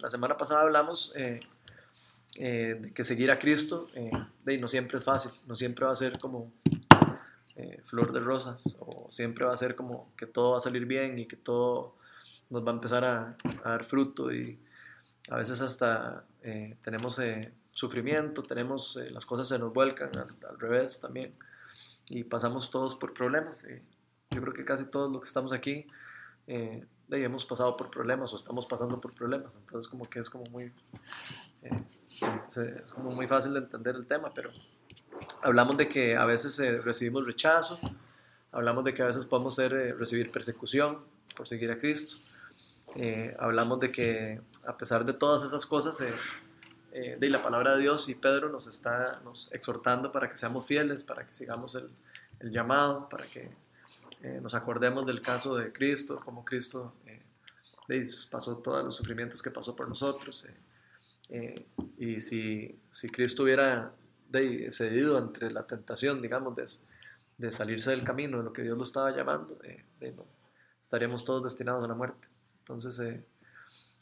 la semana pasada hablamos eh, eh, de que seguir a Cristo de, no siempre es fácil, no siempre va a ser como flor de rosas, o siempre va a ser como que todo va a salir bien y que todo nos va a empezar a, dar fruto y a veces hasta tenemos sufrimiento, tenemos las cosas se nos vuelcan al, revés también y pasamos todos por problemas. yo creo que casi todos los que estamos aquí eh, hemos pasado por problemas o estamos pasando por problemas, entonces como que es como muy, eh, es como muy fácil de entender el tema, pero hablamos de que a veces eh, recibimos rechazo, hablamos de que a veces podemos ser, eh, recibir persecución por seguir a Cristo, hablamos de que a pesar de todas esas cosas, de la palabra de Dios y Pedro nos está nos exhortando para que seamos fieles, para que sigamos el, el llamado, para que eh, nos acordemos del caso de Cristo, como Cristo eh, pasó todos los sufrimientos que pasó por nosotros. Eh, y si, si, Cristo hubiera cedido entre la tentación, digamos, de, de, salirse del camino, de lo que Dios lo estaba llamando, estaríamos todos destinados a la muerte. Entonces,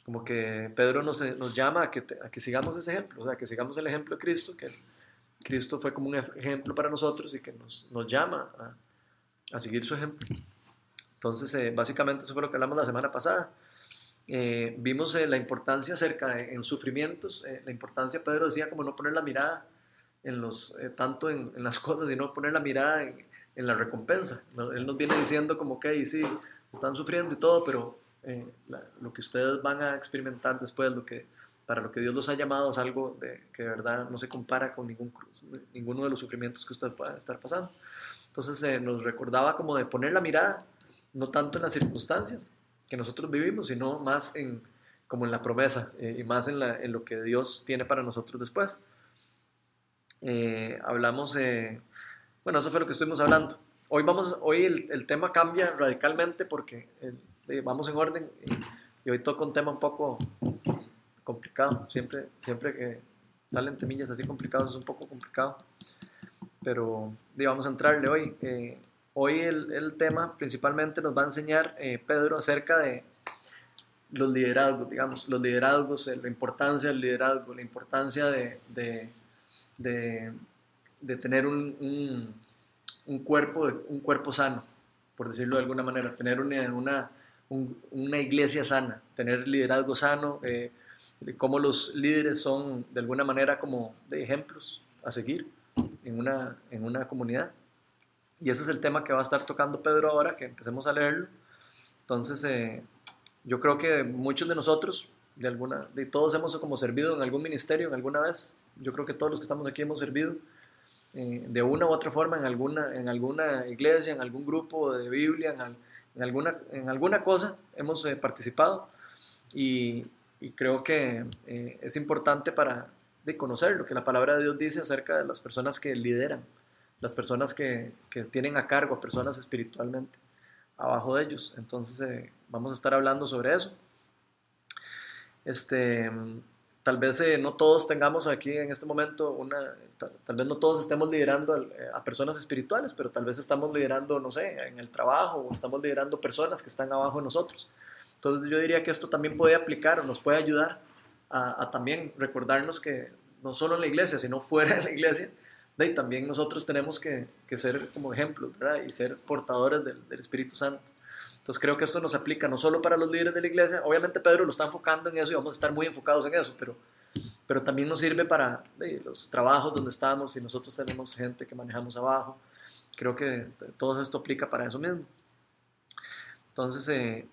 como que Pedro nos, nos llama a que, a que sigamos ese ejemplo, o sea, que sigamos el ejemplo de Cristo, que Cristo fue como un ejemplo para nosotros y que nos, nos llama a, seguir su ejemplo. Entonces, eh, básicamente eso fue lo que hablamos la semana pasada. Eh, vimos eh, la importancia acerca en sufrimientos, la importancia, Pedro decía, como no poner la mirada en los, tanto en, las cosas, sino poner la mirada en, en la recompensa. Él nos viene diciendo como que sí, están sufriendo y todo, pero lo que ustedes van a experimentar después, lo que, para lo que Dios los ha llamado, es algo de, que de verdad no se compara con ningún, ninguno de los sufrimientos que usted pueda estar pasando. Entonces eh, nos recordaba como de poner la mirada, no tanto en las circunstancias que nosotros vivimos, sino más en, como en la promesa eh, y más en, la, en, lo que Dios tiene para nosotros después. Eh, hablamos, bueno, eso fue lo que estuvimos hablando. Hoy, vamos, hoy el, el tema cambia radicalmente porque vamos en orden y, hoy toco un tema un poco complicado. Siempre, siempre que salen temillas así complicados es un poco complicado pero vamos a entrarle hoy. Eh, hoy el, tema principalmente nos va a enseñar eh, Pedro acerca de los liderazgos, digamos, los liderazgos, eh, la importancia del liderazgo, la importancia de, de, tener un, un, cuerpo, un cuerpo sano, por decirlo de alguna manera, tener una, una, una iglesia sana, tener liderazgo sano, cómo los líderes son de alguna manera como de ejemplos a seguir en una, en una comunidad. Y ese es el tema que va a estar tocando Pedro ahora, que empecemos a leerlo. Entonces, eh, yo creo que muchos de nosotros, de alguna, de todos hemos como servido en algún ministerio en alguna vez. Yo creo que todos los que estamos aquí hemos servido eh, de una u otra forma en alguna, en alguna iglesia, en algún grupo de Biblia, en, en alguna, en alguna cosa hemos eh, participado. Y, y, creo que es importante para, de conocer lo que la palabra de Dios dice acerca de las personas que lideran, las personas que, que tienen a cargo, personas espiritualmente abajo de ellos. Entonces eh, vamos a estar hablando sobre eso. Este, tal vez eh, no todos tengamos aquí en este momento una, tal, vez no todos estemos liderando eh, a, personas espirituales, pero tal vez estamos liderando, no sé, en el trabajo o estamos liderando personas que están abajo de nosotros. Entonces yo diría que esto también puede aplicar o nos puede ayudar a, también recordarnos que no solo en la iglesia, sino fuera de la iglesia, y también nosotros tenemos que, que ser como ejemplos ¿verdad? y ser portadores del, del, Espíritu Santo. Entonces creo que esto nos aplica no solo para los líderes de la iglesia, obviamente Pedro lo está enfocando en eso y vamos a estar muy enfocados en eso, pero, pero también nos sirve para los trabajos donde estamos y nosotros tenemos gente que manejamos abajo. Creo que todo esto aplica para eso mismo. Entonces, eh,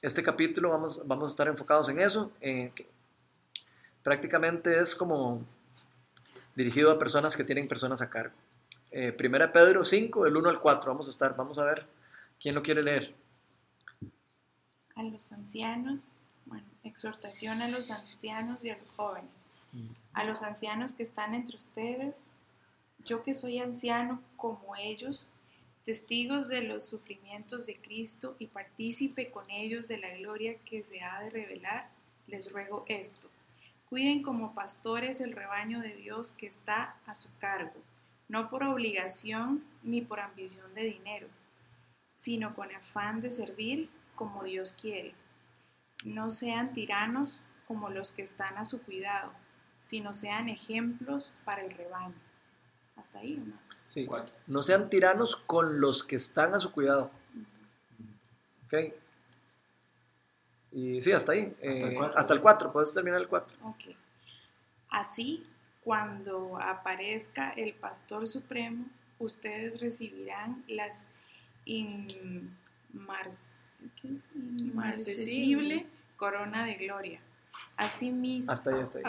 este capítulo vamos, vamos a estar enfocados en eso, eh, prácticamente es como dirigido a personas que tienen personas a cargo. Eh, primera Pedro 5, del 1 al 4, vamos a estar, vamos a ver quién lo quiere leer. A los ancianos, bueno, exhortación a los ancianos y a los jóvenes. Mm. A los ancianos que están entre ustedes, yo que soy anciano como ellos, testigos de los sufrimientos de Cristo y partícipe con ellos de la gloria que se ha de revelar, les ruego esto Cuiden como pastores el rebaño de Dios que está a su cargo, no por obligación ni por ambición de dinero, sino con afán de servir como Dios quiere. No sean tiranos, como los que están a su cuidado, sino sean ejemplos para el rebaño. Hasta ahí nomás. Sí. No sean tiranos con los que están a su cuidado. Ok. Y sí, hasta ahí. Eh, hasta el 4, puedes terminar el 4. Ok. Así, cuando aparezca el Pastor Supremo, ustedes recibirán las inmarcesible corona de gloria. Así mismo. Hasta ahí, hasta ahí.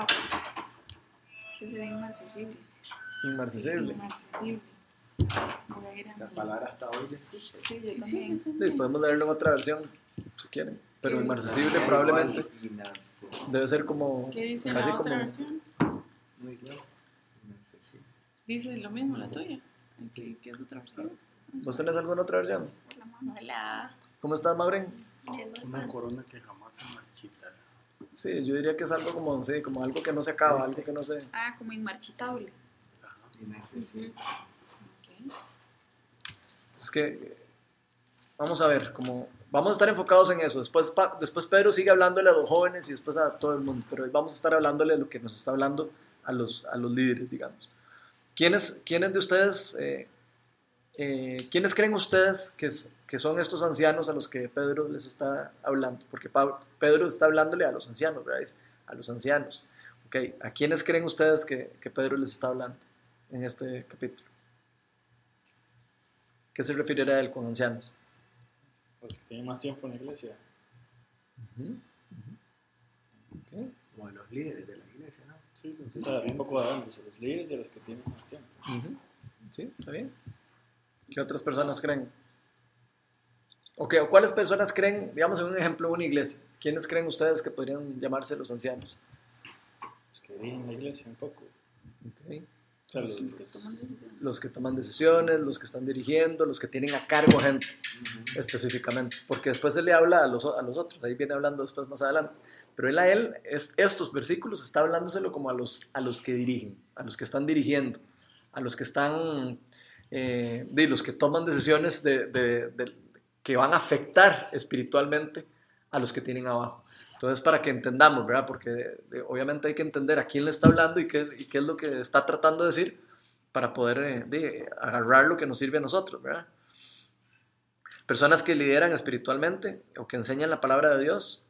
¿Qué será inmarcesible? Inmarcesible. inmarcesible. Voy a ir a Esa palabra hasta hoy escucho. Sí, yo Sí, también. sí, podemos leerlo en otra versión, si quieren. Pero ¿Qué inmarcesible probablemente debe ser como... ¿Qué dice casi la otra como- versión? Muy. Dice lo mismo la tuya. ¿Qué, qué es otra versión? ¿Vos tenés alguna otra versión? Hola. ¿Cómo estás, Mabren? Una corona que jamás se marchitará. Sí, yo diría que es algo como, sí, como algo que no se acaba, algo que no se... Ah, como inmarchitable. Ajá, Inaccesible. Ok. Es que, vamos a ver, como vamos a estar enfocados en eso. Después, después Pedro sigue hablándole a los jóvenes y después a todo el mundo, pero hoy vamos a estar hablándole de lo que nos está hablando a los, a los líderes, digamos. ¿Quiénes, quiénes de ustedes, eh, eh, quiénes creen ustedes que, que son estos ancianos a los que Pedro les está hablando? Porque Pedro está hablándole a los ancianos, ¿verdad? A los ancianos. Ok, ¿a quiénes creen ustedes que, que Pedro les está hablando en este capítulo? ¿Qué se referirá a él con ancianos? Los que tienen más tiempo en la iglesia. Ujú. Ok, Como los líderes de la iglesia, ¿no? Sí, o sea, un poco de ambos, a los líderes y a los que tienen más tiempo. Sí, está bien. ¿Qué otras personas creen? Ok, ¿o cuáles personas creen, digamos en un ejemplo, una iglesia? ¿Quiénes creen ustedes que podrían llamarse los ancianos? Los que dirigen la iglesia un poco. Ok. Sea, los, Los que toman decisiones. Los que toman decisiones, los que están dirigiendo, los que tienen a cargo gente específicamente, porque después se le habla a los, a los otros, ahí viene hablando después más adelante, pero él a él, es, estos versículos está hablándoselo como a los, a los que dirigen, a los que están dirigiendo, a los que están, eh, de los que toman decisiones de, de- de- que van a afectar espiritualmente a los que tienen abajo. Entonces, para que entendamos, ¿verdad? Porque obviamente hay que entender a quién le está hablando y qué, y qué es lo que está tratando de decir para poder eh, de, agarrar lo que nos sirve a nosotros, ¿verdad? Personas que lideran espiritualmente o que enseñan la palabra de Dios.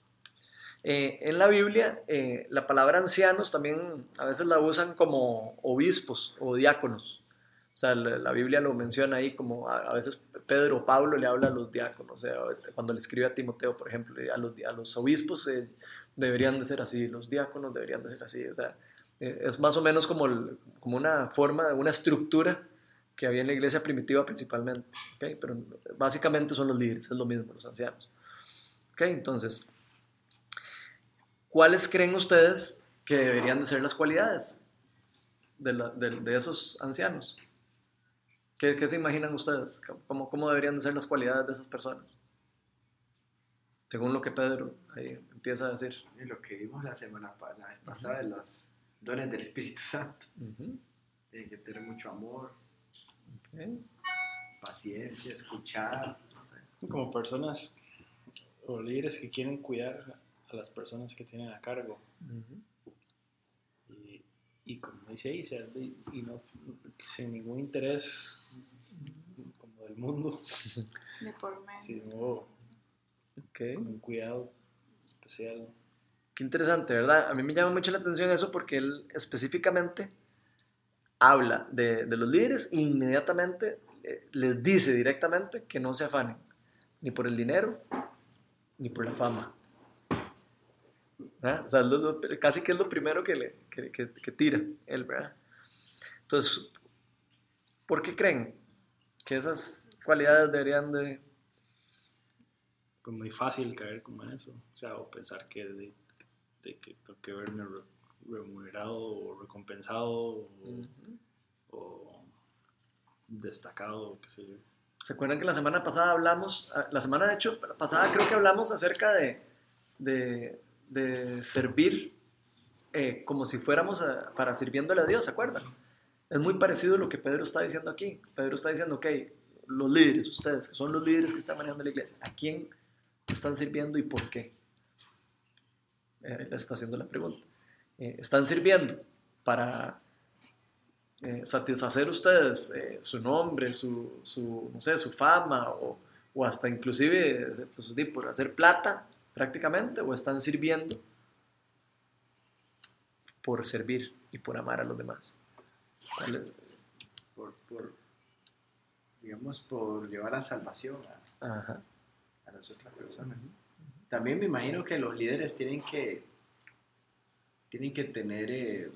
Eh, en la Biblia, eh, la palabra ancianos también a veces la usan como obispos o diáconos. O sea, la, la Biblia lo menciona ahí como a, a veces Pedro o Pablo le habla a los diáconos. Sea, cuando le escribe a Timoteo, por ejemplo, a los, a los obispos eh, deberían de ser así, los diáconos deberían de ser así. O sea, eh, es más o menos como, el- como una forma, una estructura que había en la iglesia primitiva principalmente. ¿ok? Pero básicamente son los líderes, es lo mismo, los ancianos. ¿ok? Entonces, ¿cuáles creen ustedes que deberían de ser las cualidades de, la- de- de esos ancianos? ¿Qué, qué se imaginan ustedes? ¿Cómo, ¿Cómo deberían de ser las cualidades de esas personas? Según lo que Pedro ahí empieza a decir. Y lo que vimos la semana la vez pasada de los dones del Espíritu Santo. Ujú, Tienen que tener mucho amor, ok. paciencia, escuchar. no sé. como personas o líderes que quieren cuidar a las personas que tienen a cargo. Ujú. Y, como dice ahí, ser de- y no, sin ningún interés como del mundo, De por medio. sino Ok. con un cuidado especial. Qué interesante, ¿verdad? A mí me llama mucho la atención eso porque él específicamente habla de, de los líderes e inmediatamente eh, les dice directamente que no se afanen, ni por el dinero, ni por la fama. ¿Verdad? O sea, lo- lo- casi que es lo primero que, le, que, que- que tira él, ¿verdad? Entonces, ¿por qué creen que esas cualidades deberían de... Pues muy fácil caer como en eso. O sea, o pensar que, de, de que tengo que verme re- remunerado o recompensado o, Ujú. o destacado, qué sé yo. ¿Se acuerdan que la semana pasada hablamos, ah, la semana de hecho pasada creo que hablamos acerca de, de, de servir eh, como si fuéramos a- para sirviéndole a Dios, ¿se acuerdan? Es muy parecido a lo que Pedro está diciendo aquí. Pedro está diciendo, ok, los líderes, ustedes, que son los líderes que están manejando la iglesia, ¿a quién están sirviendo y por qué? eh, le está haciendo la pregunta. Eh, ¿Están sirviendo para eh, satisfacer ustedes eh, su nombre, su, su, no sé, su fama o, o hasta inclusive pues, di, por hacer plata prácticamente? ¿O están sirviendo por servir y por amar a los demás? Por, por, digamos, por llevar a salvación a, Ajá. a las otras personas. También me imagino que los líderes tienen que, tienen que tener, eh,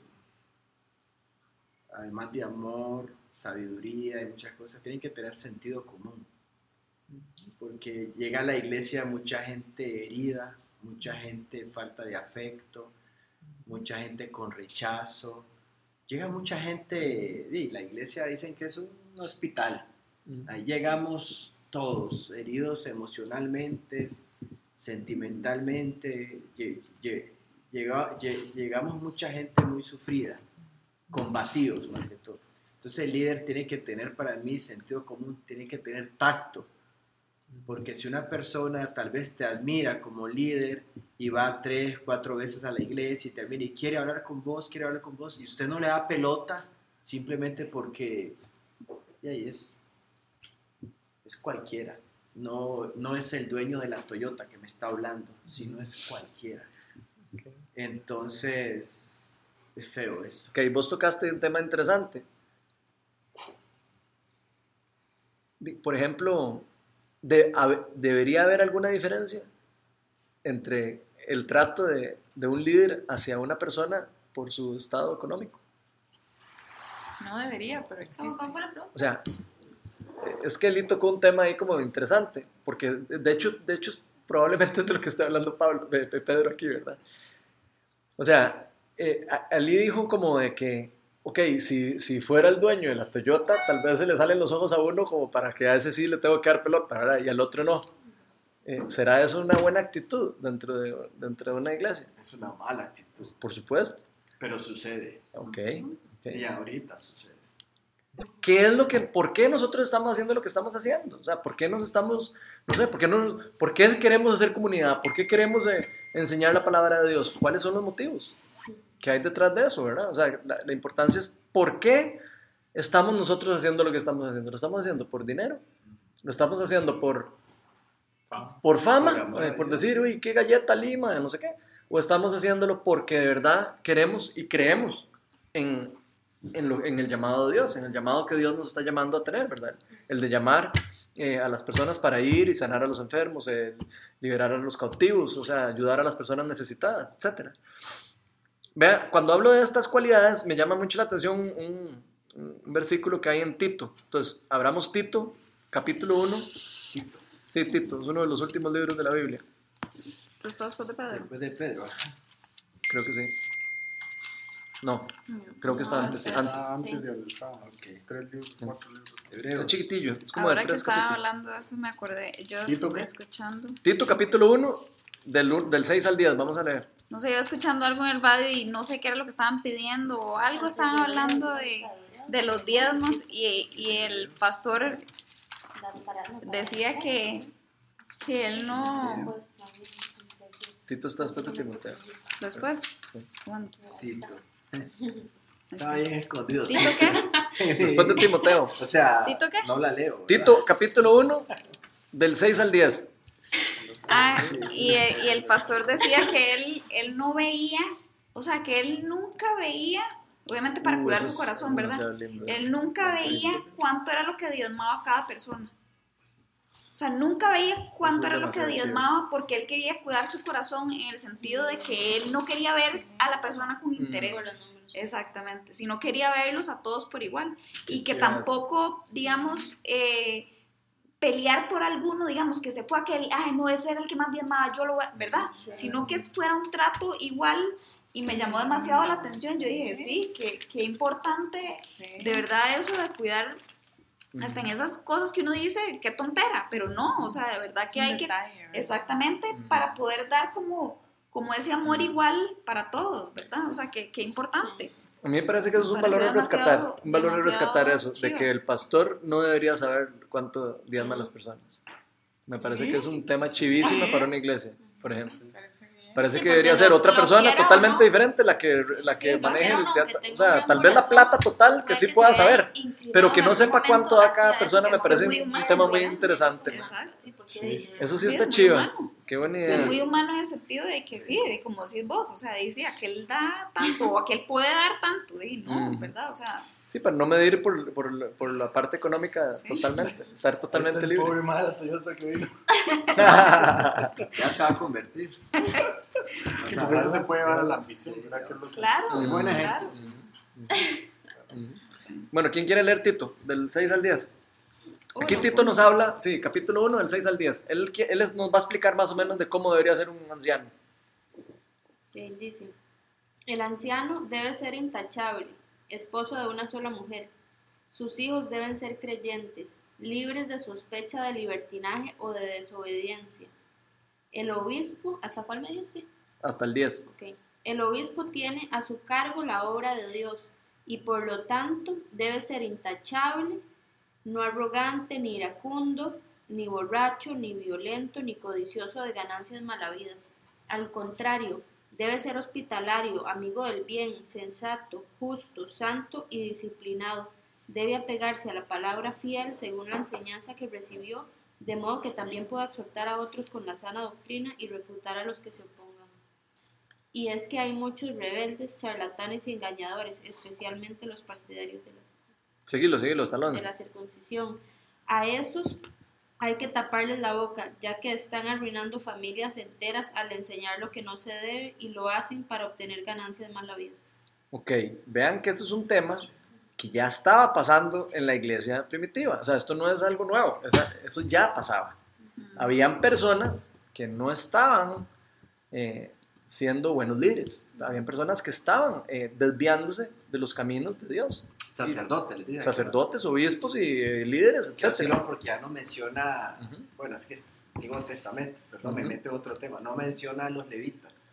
además de amor, sabiduría y muchas cosas, tienen que tener sentido común. Porque llega a la iglesia mucha gente herida, mucha gente falta de afecto, mucha gente con rechazo. Llega mucha gente, y la iglesia dicen que es un hospital. Ahí llegamos todos, heridos emocionalmente, sentimentalmente. lle- lle- llega- lle- llegamos mucha gente muy sufrida, con vacíos más que todo. Entonces el líder tiene que tener para mí sentido común, tiene que tener tacto. Porque si una persona tal vez te admira como líder y va tres, cuatro veces a la iglesia y te admira y quiere hablar con vos, quiere hablar con vos, y usted no le da pelota simplemente porque y ahí es, es cualquiera. No, no es el dueño de la Toyota que me está hablando, sino es cualquiera. Entonces, es feo eso. Ok, vos tocaste un tema interesante. Por ejemplo, de- hab- ¿debería haber alguna diferencia entre el trato de, de un líder hacia una persona por su estado económico? No debería, pero existe. O sea, es que Lee tocó un tema ahí como interesante, porque de hecho, de hecho es probablemente de lo que está hablando Pablo, Pedro aquí, ¿verdad? O sea, eh, a- Ali dijo como de que, ok, si, si fuera el dueño de la Toyota, tal vez se le salen los ojos a uno como para que a ese sí le tengo que dar pelota, ¿verdad? Y al otro no. Eh, ¿Será eso una buena actitud dentro de, dentro de una iglesia? Es una mala actitud, Por supuesto. pero sucede. Ok. ok. Y ahorita sucede. ¿Qué es lo que, por qué nosotros estamos haciendo lo que estamos haciendo? O sea, ¿por qué nos estamos, no sé, por qué, no, por qué queremos hacer comunidad? ¿Por qué queremos eh, enseñar la palabra de Dios? ¿Cuáles son los motivos que hay detrás de eso, verdad? O sea, la, la importancia es por qué estamos nosotros haciendo lo que estamos haciendo. ¿Lo estamos haciendo por dinero? ¿Lo estamos haciendo por, Fama. por fama? Por Eh, por decir, uy, qué galleta lima, no sé qué. ¿O estamos haciéndolo porque de verdad queremos y creemos en, en, lo- en el llamado de Dios, en el llamado que Dios nos está llamando a tener, ¿verdad? El de llamar eh, a las personas para ir y sanar a los enfermos, el liberar a los cautivos, o sea, ayudar a las personas necesitadas, etc. Vea, cuando hablo de estas cualidades, me llama mucho la atención un, un versículo que hay en Tito. Entonces, abramos Tito, capítulo 1. Sí, Tito, es uno de los últimos libros de la Biblia. ¿Tú estás después de Pedro? Después de Pedro. Creo que sí. No, creo que está No, antes. es- antes. Sí. antes de donde estaba, ok. Tres libros, cuatro libros. Hebreos. Es chiquitillo, es como Ahora de que tres estaba capítulos. hablando de eso me acordé. Yo ¿Tito estuve escuchando. Tito, capítulo 1, del, del 6 al 10, vamos a leer. No sé, iba escuchando algo en el radio y no sé qué era lo que estaban pidiendo o algo estaban hablando de, de los diezmos y, y el pastor decía que, que él no... Tito está después de Timoteo. Después, Sí. ¿cuánto? Tito. Estaba bien escondido. ¿Tito qué? Después de Timoteo. O sea, ¿Tito qué? no la leo. ¿verdad? Tito, capítulo 1, del 6 al 10. Ah, y, y el pastor decía que él, él no veía, o sea, que él nunca veía, obviamente para Uh, cuidar su corazón, ¿verdad? lindo. Él nunca veía cuánto era lo que diezmaba cada persona. O sea, nunca veía cuánto era lo que diezmaba porque él quería cuidar su corazón en el sentido de que él no quería ver a la persona con Mm. interés. Exactamente, sino quería verlos a todos por igual. Y que tampoco, digamos, eh, pelear por alguno, digamos, que se fue aquel, ay, no, ese era el que más diezmaba, yo lo voy, a-", ¿verdad? Sino que fuera un trato igual y me llamó demasiado la atención. Yo dije, sí, qué, qué importante, de verdad, eso de cuidar hasta en esas cosas que uno dice, qué tontera, pero no, o sea, de verdad que hay que, exactamente, para poder dar como, como ese amor igual para todos, ¿verdad? O sea, qué, qué importante. A mí me parece que eso es un valor a rescatar. Un valor a rescatar eso, de que el pastor no debería saber cuánto diezman Sí. las personas. Me parece que es un tema chivísimo para una iglesia, por ejemplo. Parece Sí, que debería lo- ser otra persona totalmente no. diferente la que, la Sí, que lo maneje el no, teatro. que O sea, tal vez la plata total que Puede sí pueda saber, pero que no sepa cuánto da cada persona que me parece un humano, tema muy interesante. Exacto, sí, porque Sí. dice- Eso sí es está chido. Qué buena Sí, idea. muy humano en el sentido de que sí, de como decís vos, o sea, dice aquel da tanto o aquel puede dar tanto, y no, Mm. ¿verdad? O sea, Sí, para no medir por, por, la- por la parte económica Sí. totalmente, estar Ahí totalmente está el libre. pobre madre de la Toyota que vino. Ya se va a convertir. O sea, porque eso te puede llevar a la ambición, ¿verdad? Que es lo que- claro, Muy buena claro. gente. Bueno, ¿quién quiere leer Tito? Del 6 al 10. Aquí Tito nos habla, sí, capítulo 1 del 6 al 10. Él, él es- nos va a explicar más o menos de cómo debería ser un anciano. Ok, dice, el anciano debe ser intachable, esposo de una sola mujer. Sus hijos deben ser creyentes, libres de sospecha de libertinaje o de desobediencia. El obispo, ¿hasta cuál me dijiste? Hasta el 10. Ok. El obispo tiene a su cargo la obra de Dios y por lo tanto debe ser intachable, no arrogante, ni iracundo, ni borracho, ni violento, ni codicioso de ganancias malavidas. Al contrario, debe ser hospitalario, amigo del bien, sensato, justo, santo y disciplinado. Debe apegarse a la palabra fiel según la enseñanza que recibió, de modo que también pueda exhortar a otros con la sana doctrina y refutar a los que se. Y es que hay muchos rebeldes, charlatanes y engañadores, especialmente los partidarios de la, Seguilo, seguilo, de 11. la circuncisión. A esos hay que taparles la boca, ya que están arruinando familias enteras al enseñar lo que no se debe y lo hacen para obtener ganancias malavidas. Ok, vean que esto es un tema que ya estaba pasando en la iglesia primitiva. O sea, esto no es algo nuevo, eso ya pasaba. Habían personas que no estaban eh, siendo buenos líderes. Habían personas que estaban eh, desviándose de los caminos de Dios. Sacerdote, les digo. Sacerdotes, obispos y eh, líderes, etc. decirlo porque ya no menciona, Ujú. bueno, es que es Antiguo Testamento, perdón, me Ujú. mete en otro tema, no menciona a los levitas.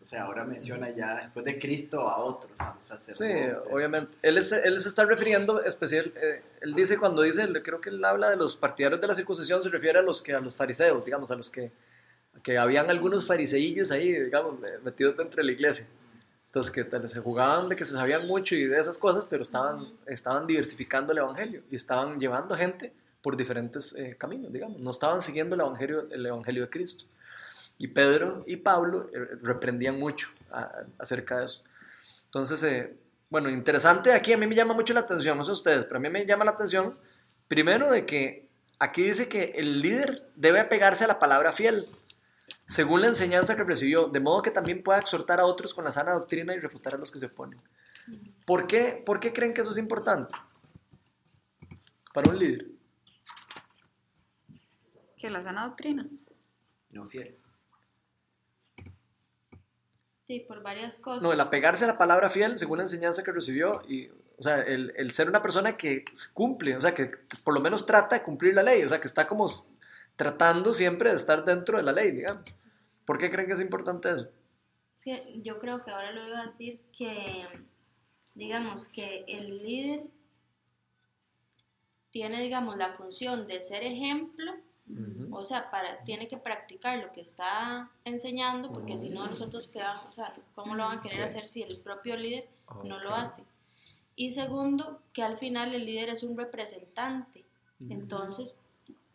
O sea, ahora menciona ya después de Cristo a otros, a los Sí, sacerdotes. obviamente. Él, es- él se está refiriendo especial, eh, él dice cuando dice, creo que él habla de los partidarios de la circuncisión, se refiere a los que a los fariseos, digamos, a los que, que habían algunos fariseillos ahí, digamos, me- metidos dentro de la iglesia. Entonces, que se jugaban de que se sabían mucho y de esas cosas, pero estaban, estaban diversificando el evangelio y estaban llevando gente por diferentes eh, caminos, digamos. No estaban siguiendo el evangelio, el evangelio de Cristo. Y Pedro y Pablo eh, reprendían mucho a- acerca de eso. Entonces, eh, bueno, interesante, aquí a mí me llama mucho la atención, no sé ustedes, pero a mí me llama la atención, primero de que aquí dice que el líder debe apegarse a la palabra fiel, según la enseñanza que recibió, de modo que también pueda exhortar a otros con la sana doctrina y refutar a los que se oponen. ¿Por qué, ¿Por qué creen que eso es importante? Para un líder. Que la sana doctrina. No fiel. Sí, por varias cosas. No, el apegarse a la palabra fiel según la enseñanza que recibió y, o sea, el, el ser una persona que cumple, o sea, que por lo menos trata de cumplir la ley, o sea, que está como tratando siempre de estar dentro de la ley, digamos. ¿Por qué creen que es importante eso? Sí, yo creo que ahora lo iba a decir que, digamos, que el líder tiene, digamos, la función de ser ejemplo, o sea, para, tiene que practicar lo que está enseñando, porque si no, nosotros quedamos, o sea, ¿cómo lo van a querer hacer si el propio líder no lo hace? Y segundo, que al final el líder es un representante, entonces,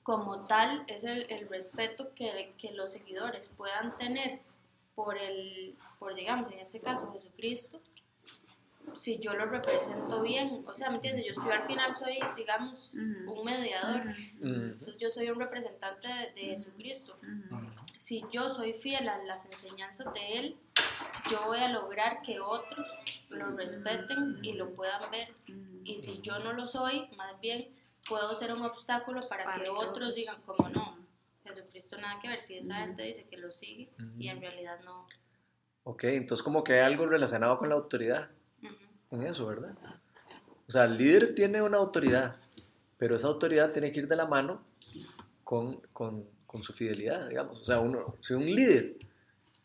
como tal, es el, el respeto que, que los seguidores puedan tener por el, por digamos, en este caso Jesucristo, si yo lo represento bien, o sea, ¿me entiendes? Yo, yo al final soy, digamos, un mediador, entonces yo soy un representante de, de Jesucristo. Si yo soy fiel a las enseñanzas de Él, yo voy a lograr que otros lo respeten y lo puedan ver. Y si yo no lo soy, más bien puedo ser un obstáculo para, Para que que otros otros- digan, como no, Jesucristo nada que ver. Si esa gente dice que lo sigue y en realidad no. Ok, entonces como que hay algo relacionado con la autoridad Ujú. en eso, ¿verdad? O sea, el líder tiene una autoridad, pero esa autoridad tiene que ir de la mano con, con, con su fidelidad, digamos. O sea, uno, si un líder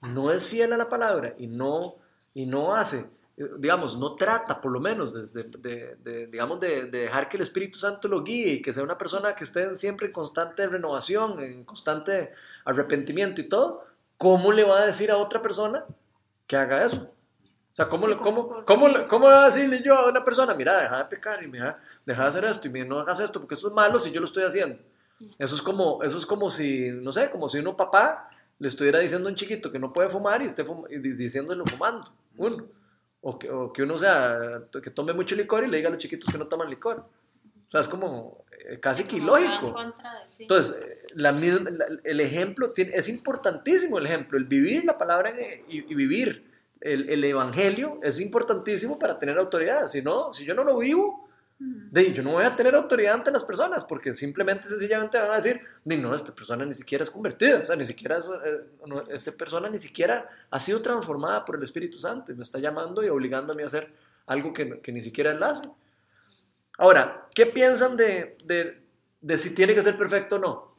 no es fiel a la palabra y no, y no hace, digamos, no trata por lo menos desde, de, de, digamos, de, de dejar que el Espíritu Santo lo guíe y que sea una persona que esté siempre en constante renovación, en constante arrepentimiento y todo, ¿cómo le va a decir a otra persona que haga eso? O sea, ¿cómo, Sí, ¿cómo- cómo, cómo, cómo va a decirle yo a una persona, mira, deja de pecar y mira, deja de hacer esto y mira, no hagas esto porque eso es malo si yo lo estoy haciendo? Eso es como, eso es como si, no sé, como si uno papá le estuviera diciendo a un chiquito que no puede fumar y esté fum- y di- diciéndolo fumando, uno. O que, o que uno sea, que tome mucho licor y le diga a los chiquitos que no toman licor. O sea, es como eh, casi que ilógico. sí. Entonces, eh, la el ejemplo tiene, es importantísimo, el ejemplo, el vivir la palabra en- y, y vivir el, el evangelio es importantísimo para tener autoridad. Si no, si yo no lo vivo. De, yo no voy a tener autoridad ante las personas porque simplemente, sencillamente van a decir, "Di, no, esta persona ni siquiera es convertida, o sea, ni siquiera es, eh, no, esta persona ni siquiera ha sido transformada por el Espíritu Santo y me está llamando y obligándome a hacer algo que, que ni siquiera él hace. Ahora, ¿qué piensan de, de, de si tiene que ser perfecto o no?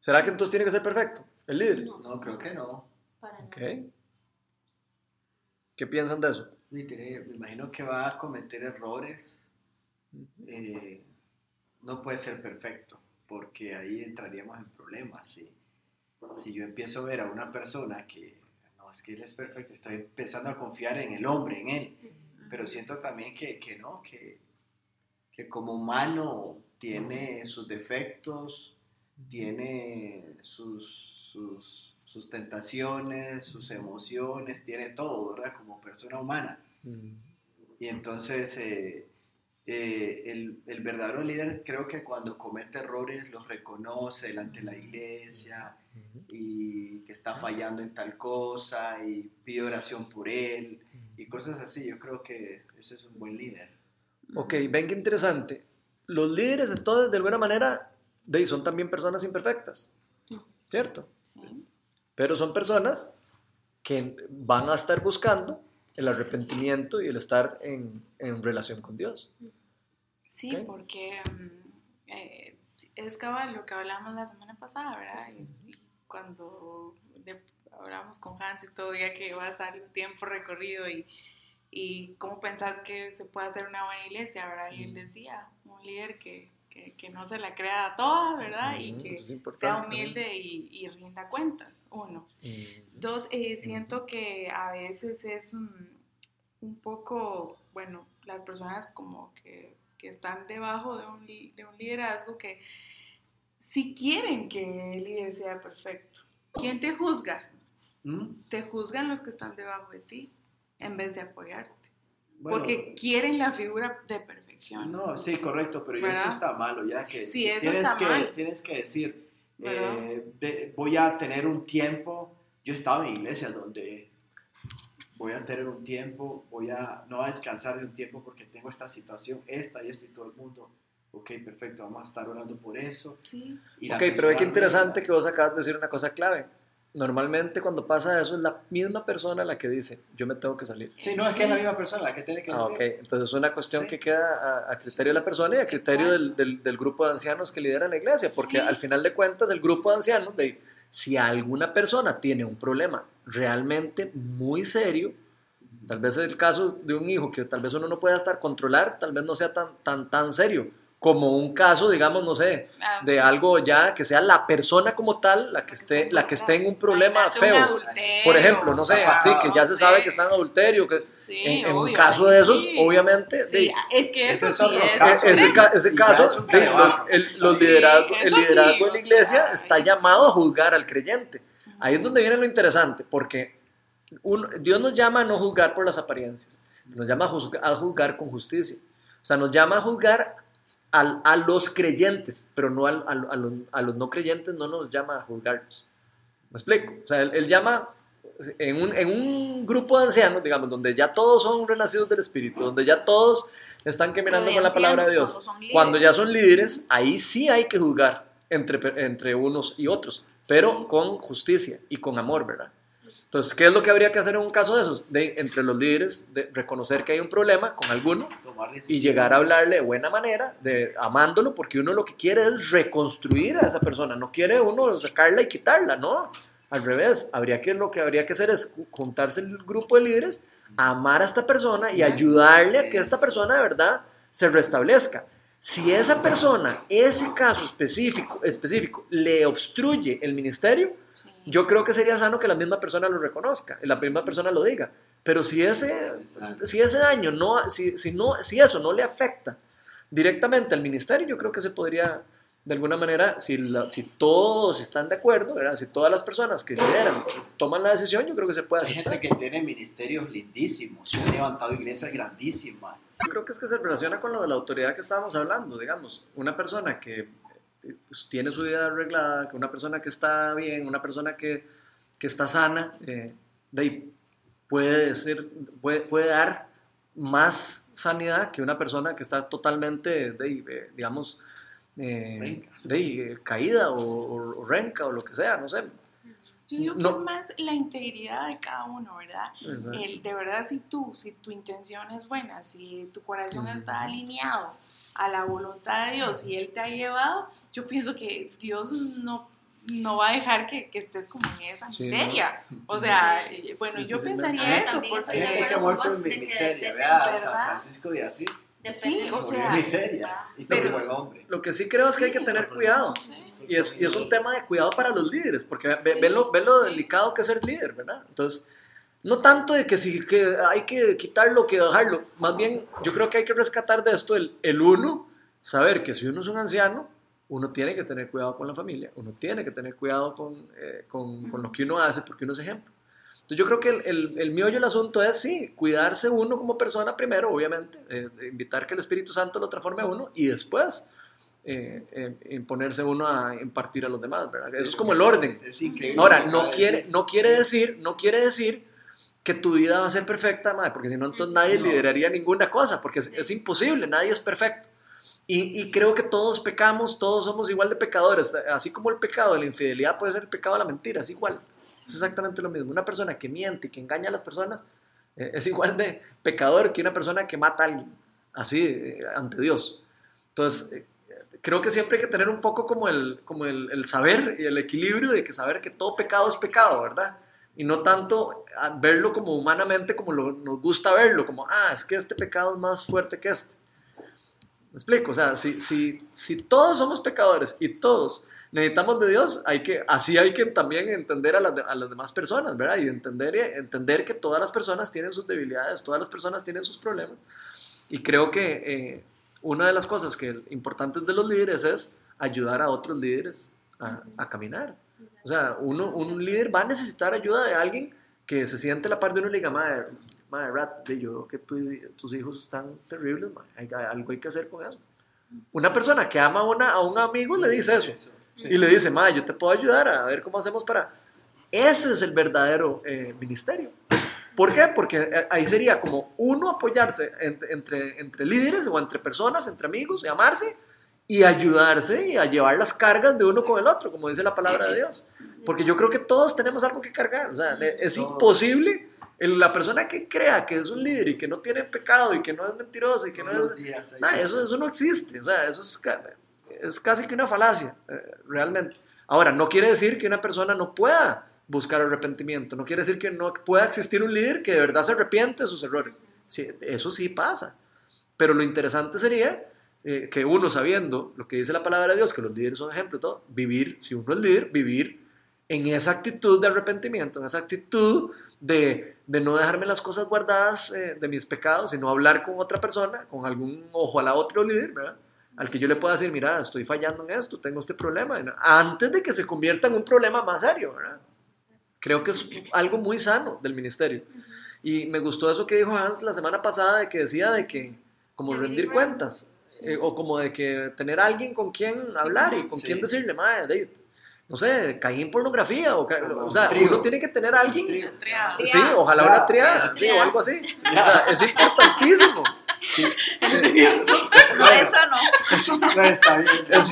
¿Será que entonces tiene que ser perfecto el líder? No, No, creo que no. para nada. Ok. ¿Qué piensan de eso? Tiene- me imagino que va a cometer errores. eh, no puede ser perfecto, porque ahí entraríamos en problemas. Si, si yo empiezo a ver a una persona que no es que él es perfecto, estoy empezando a confiar en el hombre, en él, pero siento también que, que no, que, que como humano tiene sus defectos, tiene sus, sus, sus tentaciones, sus emociones, tiene todo, ¿verdad? Como persona humana. Y entonces eh, eh, el, el verdadero líder creo que cuando comete errores los reconoce delante de la iglesia y que está fallando en tal cosa y pide oración por él y cosas así. Yo creo que ese es un buen líder. Ok, ven qué interesante. Los líderes entonces de alguna manera de, ahí, son también personas imperfectas, ¿cierto? Sí. Pero son personas que van a estar buscando el arrepentimiento y el estar en, en relación con Dios. Sí, Ok. porque mm, eh, es cabal lo que hablamos la semana pasada, ¿verdad? Y, cuando de- hablamos con Hans y todo, ya que va a el tiempo recorrido y, y cómo pensás que se puede hacer una buena iglesia, ¿verdad? Y él decía, un líder que, que, que no se la crea a toda, ¿verdad? Y que es sea humilde y, y rinda cuentas, uno. Dos, eh, siento que a veces es mm, un poco, bueno, las personas como que, que están debajo de un, de un liderazgo que si quieren que el líder sea perfecto. ¿Quién te juzga? ¿Mm? Te juzgan los que están debajo de ti en vez de apoyarte. Bueno, porque quieren la figura de No, sí, correcto, pero ya eso ¿Verdad? está malo, ya que Sí, eso tienes, está que, mal. tienes que decir, ¿Verdad? eh, voy a tener un tiempo, yo he estado en iglesias donde voy a tener un tiempo, voy a, no a descansar de un tiempo porque tengo esta situación, esta y esto y todo el mundo, ok, perfecto, vamos a estar orando por eso. Sí. Y Ok, pero ve persona qué interesante que vos acabas de decir una cosa clave. Normalmente cuando pasa eso es la misma persona la que dice, yo me tengo que salir. Sí, no, es que es la misma persona la que tiene que Ah, decir. ok. Entonces es una cuestión Sí. que queda a, a criterio de la persona y a criterio del, del- del grupo de ancianos que lidera la iglesia, porque al final de cuentas el grupo de ancianos, de, si alguna persona tiene un problema realmente muy serio, tal vez el caso de un hijo que tal vez uno no pueda estar controlar, tal vez no sea tan, tan, tan serio como un caso, digamos, no sé, Ah, de algo ya que sea la persona como tal la que esté, la que esté en un problema imagínate un feo. adulterio, Por ejemplo, no sé, sea, así que ya no se sabe sé. que está en adulterio, que Sí, en, en un obvio, caso ahí de esos, sí. obviamente, Sí, es que Ese eso es sí otro es caso. ese, ese caso, es un de- trabajo. el, los Sí, liderazgo, el liderazgo de la o iglesia sea, está llamado a juzgar al creyente. Ahí es donde viene lo interesante, porque uno- Dios nos llama a no juzgar por las apariencias, nos llama a juzgar, a juzgar con justicia. O sea, nos llama a juzgar al- a los creyentes, pero no al- al- a, los, a los no creyentes, no nos llama a juzgarlos. ¿Me explico? O sea, él, él llama en un, en un grupo de ancianos, digamos, donde ya todos son renacidos del Espíritu, donde ya todos están caminando con la palabra de Dios. cuando ya son líderes, ahí sí hay que juzgar entre, entre unos y otros, pero Sí. con justicia y con amor, ¿verdad? Entonces, ¿qué es lo que habría que hacer en un caso de esos? De, entre los líderes, de reconocer que hay un problema con alguno y llegar a hablarle de buena manera, de amándolo, porque uno lo que quiere es reconstruir a esa persona, no quiere uno sacarla y quitarla, ¿no? Al revés, habría que, lo que habría que hacer es juntarse el grupo de líderes, amar a esta persona y ayudarle a que esta persona de verdad se restablezca. Si esa persona, ese caso específico, específico le obstruye el ministerio. Yo creo que sería sano que la misma persona lo reconozca, la misma persona lo diga. Pero si ese, si ese daño no, si, si no, si eso no le afecta directamente al ministerio, yo creo que se podría, de alguna manera, si, la- si todos están de acuerdo, ¿verdad? si todas las personas que lideran toman la decisión, yo creo que se puede Hay aceptar. gente que tiene ministerios lindísimos, se han levantado iglesias grandísimas. Yo creo que es que se relaciona con lo de la autoridad que estábamos hablando, digamos, una persona que tiene su vida arreglada, que una persona que está bien, una persona que, que está sana, eh, de ahí puede, ser, puede, puede dar más sanidad que una persona que está totalmente, de ahí, eh, digamos, eh, de ahí, eh, caída o, o- o renca o lo que sea, no sé. Yo digo que No. es más la integridad de cada uno, ¿verdad? El, de verdad, si tú, si tu intención es buena, si tu corazón está alineado a la voluntad de Dios y Él te ha llevado, yo pienso que Dios no, no va a dejar que, que estés como en esa Sí, miseria. O sea, eh, bueno, yo pensaría eso, porque gente que ha muerto en de que miseria, vea, ¿verdad? San Francisco de Asís. Depende Sí, o sea, en miseria. Y pero- buen hombre. Lo que sí creo es que hay que tener cuidado. Y es, y es un tema de cuidado para los líderes, porque ve, Sí. ve lo, ve lo delicado que es ser líder, ¿verdad? Entonces, no tanto de que si que hay que quitarlo, que dejarlo, más bien yo creo que hay que rescatar de esto el, el uno, saber que si uno es un anciano, uno tiene que tener cuidado con la familia, uno tiene que tener cuidado con, eh, con, con lo que uno hace, porque uno es ejemplo. Entonces yo creo que el, el, el meollo del asunto es, sí, cuidarse uno como persona primero, obviamente, eh, invitar que el Espíritu Santo lo transforme a uno y después eh, eh, imponerse uno a impartir a los demás, ¿verdad? Eso es como el orden. Ahora, no quiere, no quiere decir, no quiere decir que tu vida va a ser perfecta, madre, porque si no, entonces nadie No. lideraría ninguna cosa, porque es, es imposible, nadie es perfecto. Y, y creo que todos pecamos, todos somos igual de pecadores, así como el pecado de la infidelidad puede ser el pecado de la mentira, es igual, es exactamente lo mismo. Una persona que miente y que engaña a las personas eh, es igual de pecador que una persona que mata a alguien, así, eh, ante Dios. Entonces, eh, creo que siempre hay que tener un poco como el, como el, el saber y el equilibrio de que saber que todo pecado es pecado, ¿verdad? Y no tanto verlo como humanamente como lo- nos gusta verlo, como, ah, es que este pecado es más fuerte que este. ¿Me explico? O sea, si, si, si todos somos pecadores y todos necesitamos de Dios, hay que, así hay que también entender a las, a las demás personas, ¿verdad? Y entender, entender que todas las personas tienen sus debilidades, todas las personas tienen sus problemas. Y creo que eh, una de las cosas que importantes de los líderes es ayudar a otros líderes a, a caminar. O sea, uno, un líder va a necesitar ayuda de alguien que se siente a la par de uno y le diga, madre, madre Rat, yo veo que tu- tus hijos están terribles, madre, hay, algo hay que hacer con eso. Una persona que ama a, una, a un amigo le dice eso y le dice, madre, yo te puedo ayudar a ver cómo hacemos para... Ese es el verdadero eh, ministerio. ¿Por qué? Porque eh, ahí sería como uno apoyarse en- entre, entre líderes o entre personas, entre amigos, y amarse y ayudarse y a llevar las cargas de uno con el otro, como dice la palabra de Dios. Porque yo creo que todos tenemos algo que cargar. O sea, es imposible. La persona que crea que es un líder y que no tiene pecado y que no es mentiroso y que no es... días Nah, eso, eso no existe, o sea, eso es, es casi que una falacia, eh, realmente. Ahora, no quiere decir que una persona no pueda buscar arrepentimiento, no quiere decir que no pueda existir un líder que de verdad se arrepiente de sus errores. Sí, eso sí pasa, pero lo interesante sería eh, que uno sabiendo lo que dice la palabra de Dios, que los líderes son ejemplo, todo, vivir, si uno es líder, vivir en esa actitud de arrepentimiento, en esa actitud de, de no dejarme las cosas guardadas eh, de mis pecados, sino hablar con otra persona, con algún, ojalá otro líder, ¿verdad? Al que yo le pueda decir, mira, estoy fallando en esto, tengo este problema, antes de que se convierta en un problema más serio, ¿verdad? Creo que es algo muy sano del ministerio. Y me gustó eso que dijo Hans la semana pasada, de que decía de que, como rendir cuentas. Eh, o como de que tener a alguien con quien hablar y con Sí. quien decirle, madre, de- no sé, caí en pornografía, o, o sea, uno tiene que tener a alguien. Triada. sí, ojalá una Triada, triada, triada. sí, o algo así, o sea, es importantísimo. No, eso no. No, está bien. Es-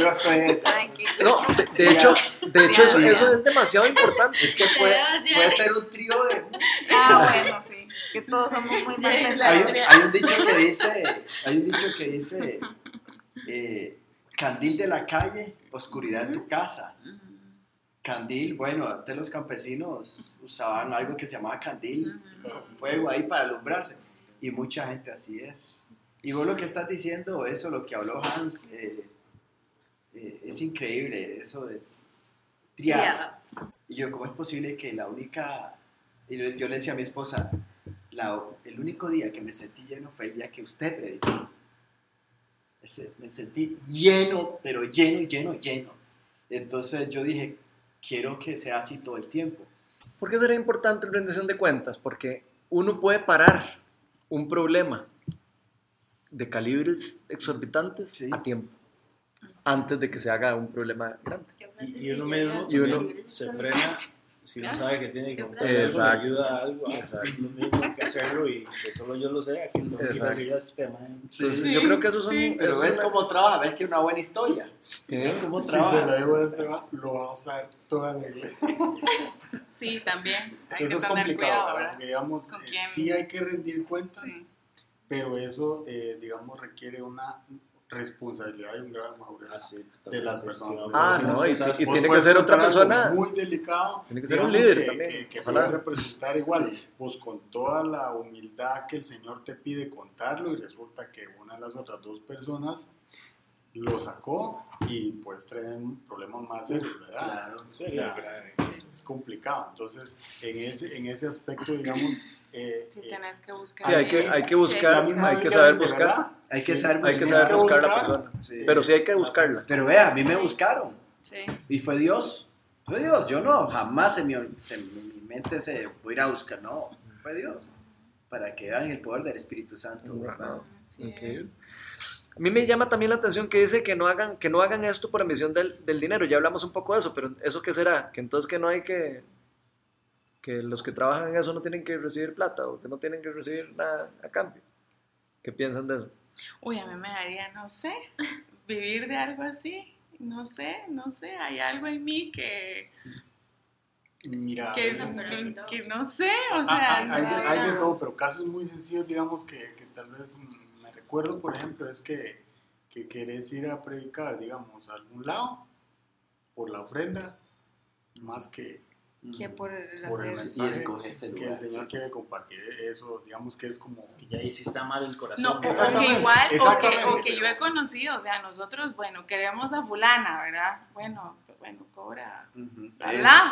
no estoy- Tranquilo. no, de, de hecho, de hecho eso, eso es demasiado importante. Es que puede, puede ser un trío de... Ah, bueno, sí. Que todos somos muy mal Hay, un dicho que dice, hay un dicho que dice, eh, candil de la calle, oscuridad de tu casa. Candil, bueno, antes los campesinos usaban algo que se llamaba candil, con fuego ahí para alumbrarse. Y mucha gente así es. Y vos lo que estás diciendo, eso, lo que habló Hans, eh, eh, es increíble, eso de, triada. Y yo, ¿cómo es posible que la única... Y yo, yo le decía a mi esposa, la- el único día que me sentí lleno fue el día que usted predicó. Ese- me sentí lleno, pero lleno, lleno, lleno. Entonces yo dije, quiero que sea así todo el tiempo. ¿Por qué será importante la rendición de cuentas? Porque uno puede parar un problema de calibres exorbitantes Sí. a tiempo, antes de que se haga un problema grande. Y, y uno mismo Y uno- se frena si no sabe que tiene que frena. algo, ayuda a algo, uno mismo hay que hacerlo y que solo yo lo sé, aquí no quiero este tema. Entonces, Sí, yo creo que eso es un... sí. Pero ves es una- cómo trabaja, ves que es una buena historia. ¿Ves cómo Si trabaja? se lo digo a Esteban, lo va a usar toda la iglesia. Sí, también. Hay Eso que es tener complicado, cuidado, ¿verdad? Porque, digamos, ¿Con eh, sí hay que rendir cuentas, Sí. pero eso, eh, digamos, requiere una responsabilidad y un gran madurez. Ah, sí, de las personas. Ah, no, y, y tiene que ser otra persona... Muy delicado. Tiene que ser un líder que, también, Que, que pueda representar igual, pues con toda la humildad que el Señor te pide contarlo y resulta que una de las otras dos personas lo sacó y pues traen problemas más serios, ¿verdad? Claro. Sí, O sea. Es complicado. Entonces, en ese, en ese aspecto, digamos, eh, Sí, eh, tenés que buscar. Sí, hay que, hay que buscar, la misma hay que saber buscar. ¿verdad? Hay que saber Hay que buscar. saber buscar a la persona. Sí. Pero sí hay que buscarla. Pero vea, a mí me buscaron. Sí. Y fue Dios. Fue Dios. Yo no, jamás en mi, en mi mente se voy a ir a buscar. No, fue Dios. Para que vean el poder del Espíritu Santo. ¿verdad? Así Ok. es. A mí me llama también la atención que dice que no hagan, que no hagan esto por emisión del, del dinero. Ya hablamos un poco de eso, pero ¿eso qué será? Que entonces que no hay que... Que los que trabajan en eso no tienen que recibir plata o que no tienen que recibir nada a cambio. ¿Qué piensan de eso? Uy, a mí me daría, no sé, vivir de algo así. No sé, no sé. Hay algo en mí que, mira, que, veces- que no sé. O Ah, sea, ah, no hay, sé. hay de todo, pero casos muy sencillos, digamos, que, que tal vez mm, recuerdo, por ejemplo, es que, que querés ir a predicar, digamos, a algún lado por la ofrenda, más que, que por el Por el mensaje. Y escoges el que el. Señor quiere compartir eso, digamos que es como... Que ya ahí sí está mal el corazón. No, o- o que Exactamente, igual, o que, exactamente, o que yo he conocido, o sea, nosotros, bueno, queremos a fulana, ¿verdad? Bueno, bueno, cobra, bla.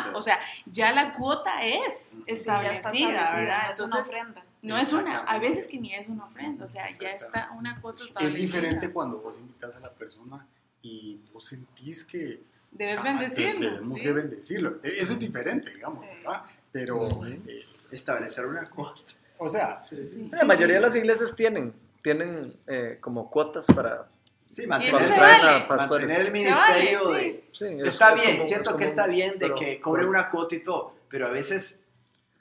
Eso. O sea, ya la cuota es Sí, Sí, ya establecida, está establecida, ¿verdad? no es una Entonces, ofrenda. No es una, a veces que ni es una ofrenda, o sea, ya está una cuota Es diferente cuando vos invitas a la persona y vos sentís que Debes ah, bendecirlo. debemos ¿sí? que bendecirlo. E- Eso es diferente, digamos, Sí. ¿verdad? Pero, eh, Establecer una cuota. o sea, Sí, la mayoría de las iglesias tienen, tienen eh, como cuotas para... Sí, mantener, vale. mantener el Se vale, ministerio sí. de... Sí, es- Está es bien, como- siento es que está bien de pero- que cobre una cuota y todo, pero a veces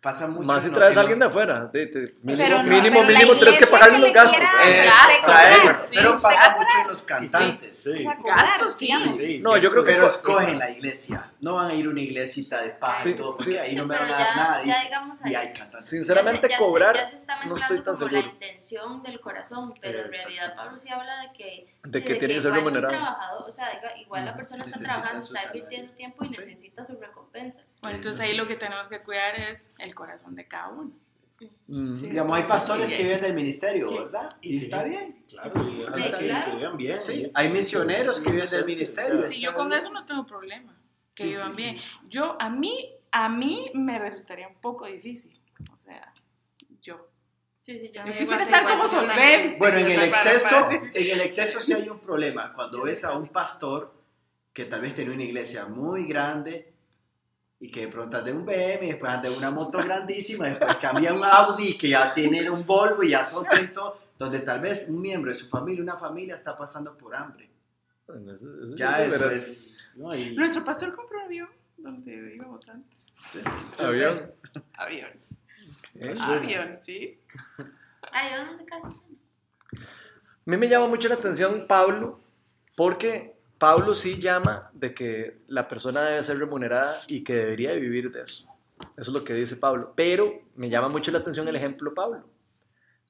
pasa mucho. Más si traes que a no- alguien de afuera. de- de- mínimo, no, mínimo, mínimo tienes que pagarle los gastos. pues. Eh, Exacto, claro, pero sí, pasa mucho en los cantantes. Sí, O sea, Gastos, sí. sí, No, yo creo que- Pero escogen la iglesia, no van a ir a una iglesita de paz Sí, y todo, porque sí. ahí no me van a dar nada. ya y- hay cantantes. Sinceramente, cobrar, no estoy tan como la seguro. intención del corazón, pero en realidad. Pablo sí habla de que, De que tiene que ser remunerado. o sea, igual la persona está trabajando, está invirtiendo tiempo y Sí. necesita su recompensa. Bueno, entonces ahí lo que tenemos que cuidar es el corazón de cada uno. Mm. Sí. Digamos, hay pastores que viven del ministerio, Sí. ¿verdad? Y está bien. Claro, y está que, bien. que vivan bien. Sí, y- hay misioneros que viven del ministerio. Sí, yo con eso no tengo problema, que Sí, vivan sí, bien. sí. Yo, a mí, a mí me resultaría un poco difícil, o sea, yo. Sí, sí, yo quisiera estar como solvente. Bueno, en el exceso, en el exceso sí hay un problema. Cuando ves a un pastor que tal vez tiene una iglesia muy grande y que de pronto anda en un BM, y después anda en una moto grandísima, después cambia un Audi que ya tiene un Volvo y ya son tres y todo, donde tal vez un miembro de su familia, una familia está pasando por hambre. Bueno, eso- eso Ya es eso es... No, y- Nuestro pastor compró un avión donde íbamos antes. Avión. Avión. ¿eh? Avión, sí. Ay, ¿de? A mí me llama mucho la atención Pablo, porque Pablo sí llama de que la persona debe ser remunerada y que debería de vivir de eso. Eso es lo que dice Pablo. Pero me llama mucho la atención el ejemplo Pablo.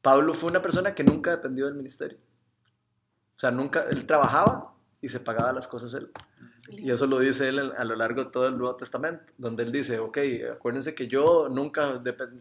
Pablo fue una persona que nunca dependió del ministerio. O sea, nunca, él trabajaba y se pagaba las cosas él. Y eso lo dice él a lo largo de todo el Nuevo Testamento, donde él dice, ok, acuérdense que yo nunca,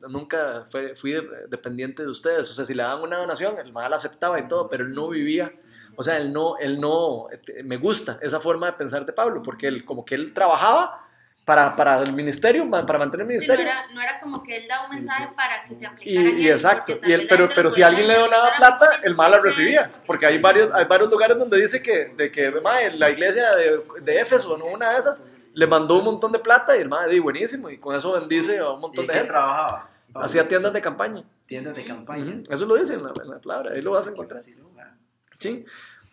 nunca fui de- dependiente de ustedes. O sea, si le daban una donación, el mal aceptaba y todo, pero él no vivía. O sea, él no, él no, eh, me gusta esa forma de pensar de Pablo, porque él como que él trabajaba para, para el ministerio, para mantener el Sí, no, ministerio. era, no era como que él da un mensaje para que se Y, aplicara y él, exacto, y él- pero, pero si alguien le donaba plata, el mal la recibía, porque hay varios, hay varios lugares donde dice que, de que mae, la iglesia de, de Éfeso, ¿no? una de esas, le mandó un montón de plata y el madre, buenísimo, y con eso bendice a un ¿Y montón de gente. trabajaba? Hacía tiendas de campaña. Tiendas de campaña. Eso lo dice en la, en la palabra, ahí lo vas a encontrar. ¿sí?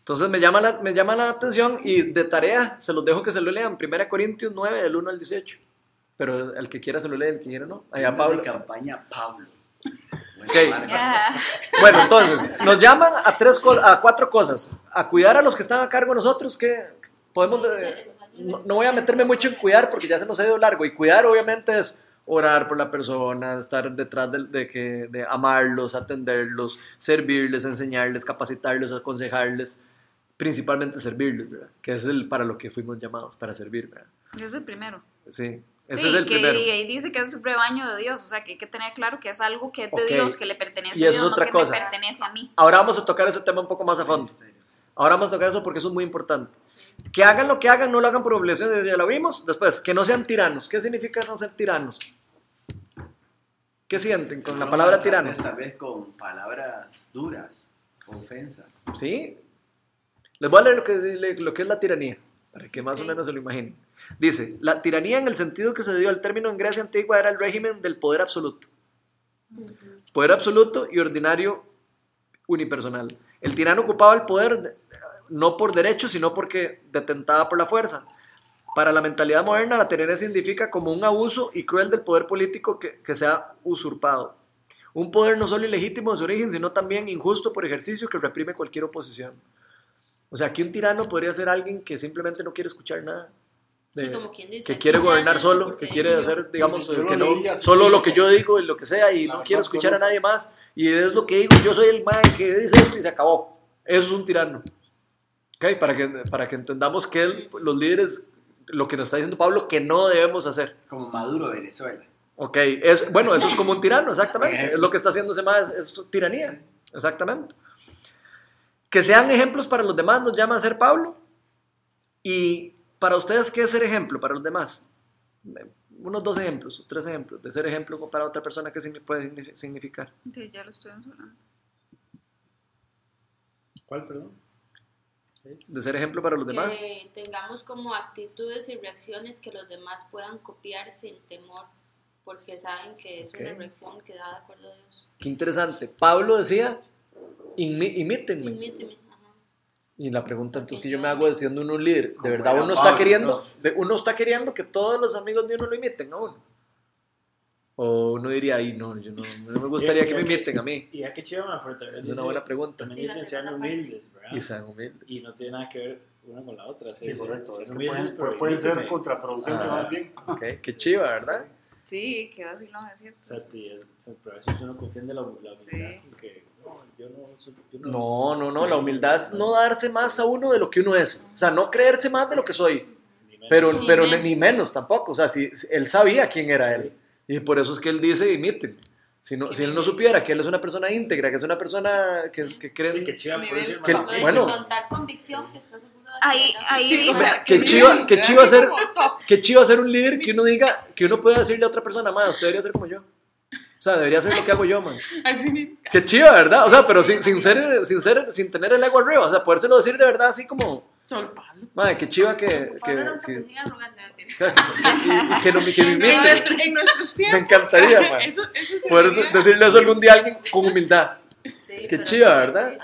Entonces me llama, la, me llama la atención y de tarea se los dejo que se lo lean. 1 Corintios 9, del 1 al 18. Pero el que quiera se lo lee, el que quiera no. Allá Pablo. de campaña Pablo. Ok. Ya. Bueno, entonces, nos llaman a, tres, a cuatro cosas. A cuidar a los que están a cargo de nosotros, que podemos... de- no, no voy a meterme mucho en cuidar porque ya se nos ha ido largo. Y cuidar obviamente es orar por la persona, estar detrás de, de que, de amarlos, atenderlos, servirles, enseñarles, capacitarles, aconsejarles. Principalmente servirles, ¿verdad? Que es el, para lo que fuimos llamados, para servir, ¿verdad? Es el primero. Sí, ese Sí, es el que, primero. Y ahí dice que es un rebaño de Dios, o sea que hay que tener claro que es algo que es de Ok. Dios, que le pertenece Y a Dios, es otra no que cosa. me pertenece a mí. Ahora vamos a tocar ese tema un poco más a fondo. Ahora vamos a tocar eso porque eso es muy importante. Que hagan lo que hagan, no lo hagan por obligación, ya lo vimos. Después, que no sean tiranos. ¿Qué significa no ser tiranos? ¿Qué sienten con la No palabra lo tirano? Tal vez con palabras duras, ofensas. ¿Sí? Les voy a leer lo que, lo que es la tiranía, para que más o menos se lo imaginen. Dice, la tiranía en el sentido que se dio al término en Grecia antigua era el régimen del poder absoluto. Poder absoluto y ordinario unipersonal. El tirano ocupaba el poder de- no por derecho, sino porque detentaba por la fuerza. Para la mentalidad moderna, la tiranía significa como un abuso y cruel del poder político que, que se ha usurpado. Un poder no solo ilegítimo de su origen, sino también injusto por ejercicio que reprime cualquier oposición. O sea, que un tirano podría ser alguien que simplemente no quiere escuchar nada. de- Sí, como quien dice, que quiere gobernar solo, que quiere hacer, digamos, que no, leí así, solo lo que yo digo y lo que sea, y no quiero escuchar a nadie más, y es lo que digo, yo soy el mae que dice esto y se acabó. Eso es un tirano. ¿Ok? Para que, para que entendamos que él- los líderes, lo que nos está diciendo Pablo, que no debemos hacer. Como Maduro Venezuela. Ok, es, bueno, eso es como un tirano, exactamente. Es lo que está haciendo ese mae, es, es tiranía, exactamente. Que sean ejemplos para los demás nos llama a ser Pablo. Y para ustedes, ¿qué es ser ejemplo para los demás? Unos dos ejemplos, tres ejemplos de ser ejemplo para otra persona, ¿qué puede significar? Sí, ya lo estuvimos hablando. ¿Cuál, perdón? De ser ejemplo para los demás. Que tengamos como actitudes y reacciones que los demás puedan copiar sin temor, porque saben que es una reacción que da de acuerdo a Dios. Qué interesante. Pablo decía, "Imi- imítenme. Imíteme, ajá. Y la pregunta entonces que yo me hago siendo uno un líder, ¿de verdad uno está Pablo, queriendo, uno está queriendo que todos los amigos de uno lo imiten a uno? O uno diría, ay, no, yo no, no me gustaría que me imiten a mí. Y ya que chiva, pero también Es una buena pregunta. también la dicen sean humildes, ¿verdad? Y sean humildes. Y no tiene nada que ver una con la otra. Sí, correcto. Es que puede, ser imítenme. contraproducente Ah. más bien. Ok, qué chiva, ¿verdad? Sí, qué vacilón, es cierto. O sea, pero a veces uno confiende la, la Sí. porque no, yo no soy... Yo no, No, no, no, la humildad es no darse más a uno de lo que uno es. O sea, no creerse más de lo que soy. Pero, Ni pero ni, menos. ni menos tampoco. O sea, si, si- él sabía quién era él. Y por eso es que él dice, imiten. Si, no, si él no supiera que él es una persona íntegra, que es una persona que, que cree... Sí, que chiva Nivel- que- "Man, Como bueno. decir, con tal convicción que está seguro de que Ahí, ahí Sí, o sea, que que chiva- que chiva ser-. Qué chido ser un líder que uno diga, que uno pueda decirle a otra persona, man, usted debería ser como yo. O sea, debería ser lo que hago yo, man. Qué chido, ¿verdad? O sea, pero sin, sin ser, sin ser, sin tener el ego arriba. O sea, podérselo decir de verdad así como, Sol man, qué chiva que, que, que, que, que, no- que me En, imite. nuestro- en nuestros tiempos. Me encantaría, man. Eso, eso se Poder decirle eso algún día a alguien con humildad. Sí, Qué chiva, ¿verdad?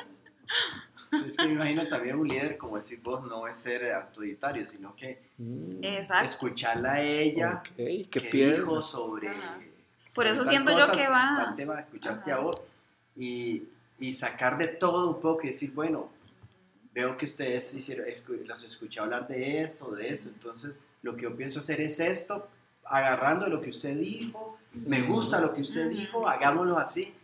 Es que me imagino también un líder, como decís vos, no es ser autoritario, sino que Mm, exacto. escucharla a ella, ok, ¿qué qué piensas? dijo sobre... Ajá. Por eso siento yo que va- Tal tema, escucharte Ajá. a vos y, y sacar de todo un poco y decir, bueno, veo que ustedes hicieron, los escuché hablar de esto, de eso, entonces lo que yo pienso hacer es esto, agarrando lo que usted dijo, me gusta lo que usted dijo, hagámoslo así.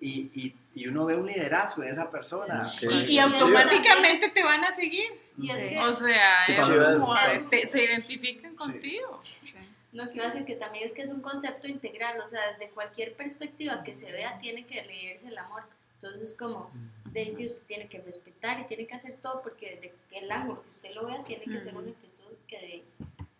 Y, y, y uno ve un liderazgo en esa persona. Y, automáticamente te van a seguir. Y es Sí. que, O sea, es como eso. te- se identifican contigo. Sí. No, que iba a decir que también es que es un concepto integral, o sea, desde cualquier perspectiva que se vea tiene que leerse el amor. Entonces, como Daisy, usted tiene que respetar y tiene que hacer todo porque desde el ángulo que usted lo vea tiene que ser una actitud que,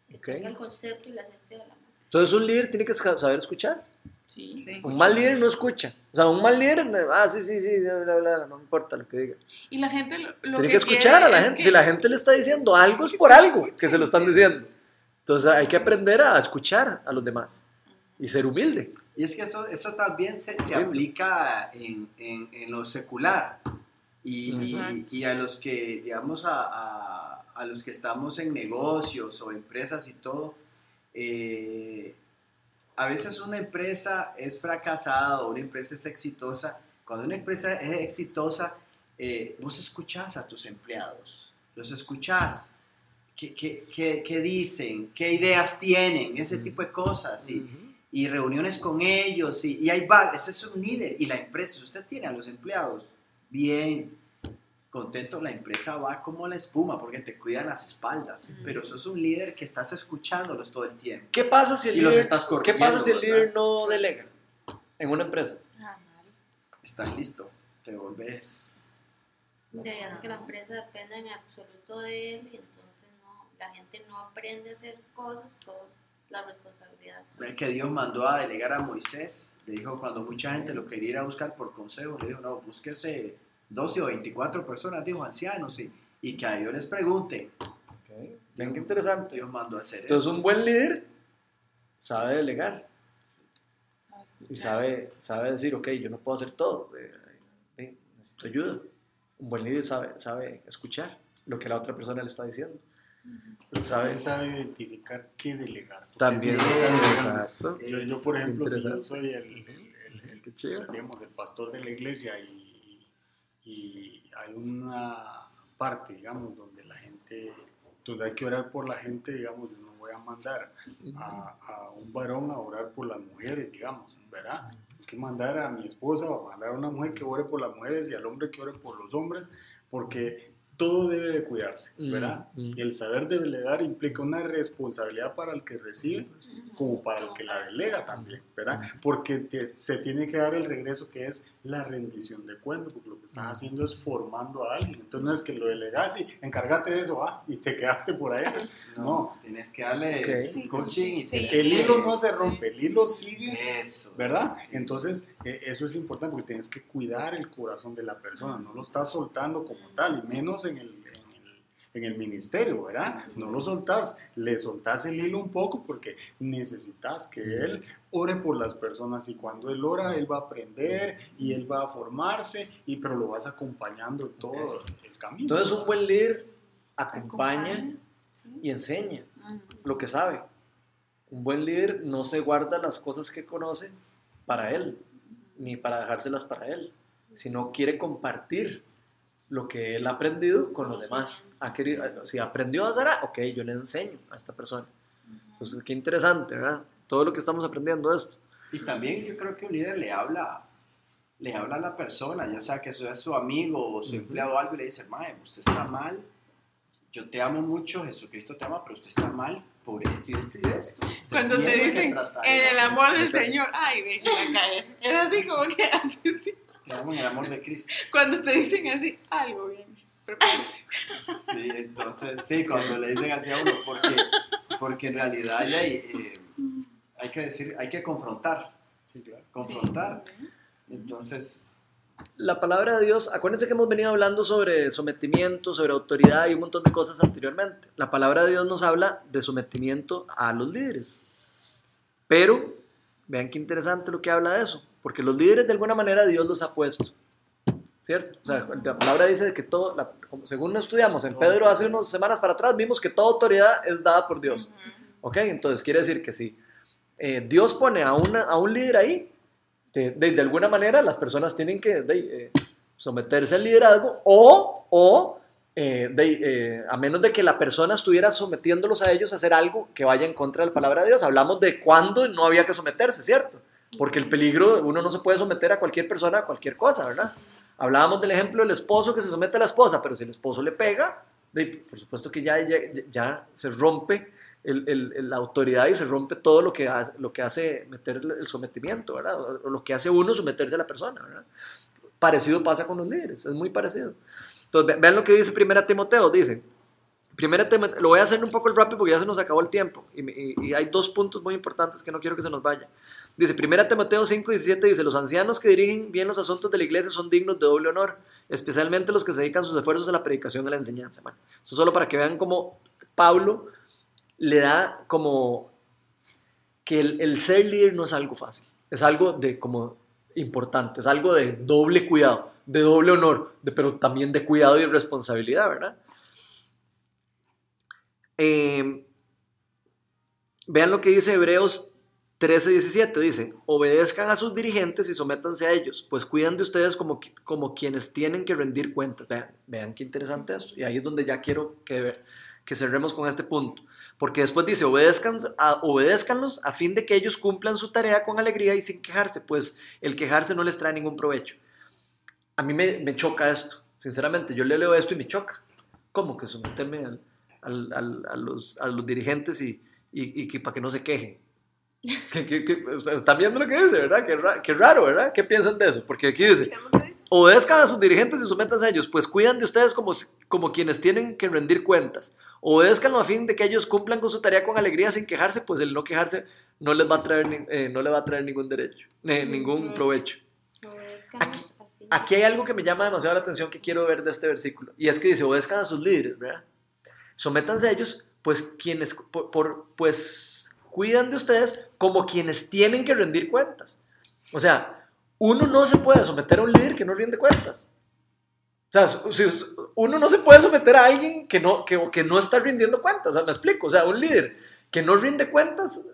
que Ok. tenga el concepto y la esencia de la música. Entonces un líder tiene que sa- saber escuchar. Sí. Sí. Un mal líder no escucha. O sea, un mal líder, ah, sí, sí, sí, bla, bla, bla, no importa lo que diga. Y la gente lo, lo Tiene que escuchar quiere a la gente. que- Si la gente le está diciendo algo, es por algo que se lo están diciendo. Entonces hay que aprender a escuchar a los demás y ser humilde. Y es que eso, eso también se, aplica en, en, en lo secular. Y, y- Exacto. y a los que, digamos, a, a, a los que estamos en negocios o empresas y todo, eh, a veces una empresa es fracasada o una empresa es exitosa. Cuando una empresa es exitosa, eh, vos escuchás a tus empleados, los escuchás. ¿Qué, qué, qué- qué dicen? ¿Qué ideas tienen? Ese tipo de cosas. Y, y reuniones con ellos y, y ahí va, ese es un líder y la empresa, si usted tiene a los empleados bien contento, la empresa va como la espuma porque te cuidan las espaldas, pero sos un líder que estás escuchándolos todo el tiempo. ¿Qué pasa si el los líder, estás ¿qué pasa si el líder no delega en una empresa? Ah. Estás listo, te volvés. De que la empresa dependa en absoluto de él y entonces la gente no aprende a hacer cosas, toda la responsabilidad. es- Ve que Dios mandó a delegar a Moisés, le dijo cuando mucha gente lo quería ir a buscar por consejo, le dijo, no, búsquese 12 o 24 personas, dijo ancianos, y, y que a ellos les pregunten. Ven qué interesante. Dios mandó a hacer Entonces eso. un buen líder sabe delegar y escuchar. sabe, sabe decir, ok, yo no puedo hacer todo, eh, eh, necesito ayuda. Un buen líder sabe, sabe escuchar lo que la otra persona le está diciendo. Sabe, También sabe identificar qué delegar. también. Exacto. Yo, yo, por ejemplo, si yo soy el, el- el- el- digamos, el pastor de la iglesia y, y hay una parte, digamos, donde la gente, donde hay que orar por la gente, digamos, yo no voy a mandar a, a un varón a orar por las mujeres, digamos, ¿verdad? Hay que mandar a mi esposa o mandar a una mujer que ore por las mujeres y al hombre que ore por los hombres, porque todo debe de cuidarse, ¿verdad? Mm, mm. Y el saber delegar implica una responsabilidad para el que recibe como para el que la delega también, ¿verdad? Porque te- se tiene que dar el regreso que es la rendición de cuentas, porque lo que estás haciendo es formando a alguien. Entonces no es que lo delegas y encárgate de eso, ah, y te quedaste por ahí. No, Tienes que darle coaching y sí. el hilo no se rompe, el hilo sigue, Eso. ¿verdad? Entonces eh, eso es importante porque tienes que cuidar el corazón de la persona, no lo estás soltando como tal, y menos en el, en el, en el ministerio, ¿verdad? No lo soltás, le soltás el hilo un poco porque necesitas que él ore por las personas y cuando él ora, él va a aprender y él va a formarse, y, pero lo vas acompañando en todo el camino. Entonces un buen líder acompaña Acompaña, sí. y enseña lo que sabe. Un buen líder no se guarda las cosas que conoce para él, ni para dejárselas para él, sino quiere compartir lo que él ha aprendido con los demás. Ha querido, si aprendió a hacer, ah, ok, yo le enseño a esta persona. Entonces, qué interesante, ¿verdad? Todo lo que estamos aprendiendo de esto. Y también yo creo que un líder le habla, le habla a la persona, ya sea que sea su amigo o su Ujú. empleado o algo, y le dice, Mae, usted está mal, yo te amo mucho, Jesucristo te ama, pero usted está mal por esto y esto y esto. Cuando te dicen, en el amor del Entonces- Señor, ay, déjala caer. Era así como que así, sí. Te amo en el amor de Cristo. Cuando te dicen así, algo viene. Prepárese. Sí, entonces, sí, cuando le dicen así a uno, porque, porque en realidad ya hay, eh, hay que decir, hay que confrontar, Sí, claro. confrontar. Entonces, La palabra de Dios, acuérdense que hemos venido hablando sobre sometimiento, sobre autoridad y un montón de cosas anteriormente. La palabra de Dios nos habla de sometimiento a los líderes. Pero, vean qué interesante lo que habla de eso, porque los líderes de alguna manera Dios los ha puesto. ¿Cierto? O sea, la palabra dice que todo, la- según estudiamos en Pedro hace unas semanas para atrás, vimos que toda autoridad es dada por Dios. ¿Ok? Entonces quiere decir que si eh, Dios pone a, una, a un líder ahí, de, de- de alguna manera las personas tienen que de, eh, someterse al liderazgo o, o eh, de, eh, a menos de que la persona estuviera sometiéndolos a ellos a hacer algo que vaya en contra de la palabra de Dios. Hablamos de cuándo no había que someterse, ¿cierto? Porque el peligro, uno no se puede someter a cualquier persona a cualquier cosa, ¿verdad? Hablábamos del ejemplo del esposo que se somete a la esposa, pero si el esposo le pega, por supuesto que ya, ya, ya se rompe el- el- la autoridad y se rompe todo lo que hace, lo que hace meter el, sometimiento, ¿verdad? O, lo que hace uno someterse a la persona, ¿verdad? Parecido pasa con los líderes, es muy parecido. Entonces, ve- vean lo que dice 1 Timoteo, dice, primera Timoteo, lo voy a hacer un poco rápido porque ya se nos acabó el tiempo y, y- y hay dos puntos muy importantes que no quiero que se nos vaya. Dice, primera Timoteo 5, 17 dice, los ancianos que dirigen bien los asuntos de la iglesia son dignos de doble honor, especialmente los que se dedican sus esfuerzos a la predicación a la enseñanza. Bueno, eso solo para que vean cómo Pablo le da como que el, ser líder no es algo fácil, es algo de como importante, es algo de doble cuidado, de doble honor, de- pero también de cuidado y responsabilidad, ¿verdad? Eh, vean lo que dice Hebreos 13, 17, dice, obedezcan a sus dirigentes y sométanse a ellos, pues cuidan de ustedes como, como quienes tienen que rendir cuentas. Vean, vean qué interesante esto. Y ahí es donde ya quiero que, que cerremos con este punto. Porque después dice, obedezcan, a, obedezcanlos a fin de que ellos cumplan su tarea con alegría y sin quejarse, pues el quejarse no les trae ningún provecho. A mí me, me choca esto, sinceramente, yo le leo esto y me choca. ¿Cómo que someterme al- al- a, los, a los dirigentes y, y, y que para que no se quejen? ¿Qué- qué- qué- Están viendo lo que dice, ¿verdad? Qué, ra- qué raro, ¿verdad? ¿Qué piensan de eso? Porque aquí dice. Obedezcan a sus dirigentes y sométanse a ellos, pues cuidan de ustedes como, como quienes tienen que rendir cuentas. Obedezcanlo a fin de que ellos cumplan con su tarea con alegría sin quejarse, pues el no quejarse no les va a traer, ni- eh, no les va a traer ningún derecho, ni- ningún provecho. Aquí- Aquí hay algo que me llama demasiado la atención que quiero ver de este versículo, y es que dice, obedezcan a sus líderes, ¿verdad? Sométanse a ellos, pues quienes, por, por- pues cuidan de ustedes como quienes tienen que rendir cuentas. O sea, uno no se puede someter a un líder que no rinde cuentas. O sea, uno no se puede someter a alguien que no, que, que no está rindiendo cuentas. O sea, me explico. O sea, un líder que no rinde cuentas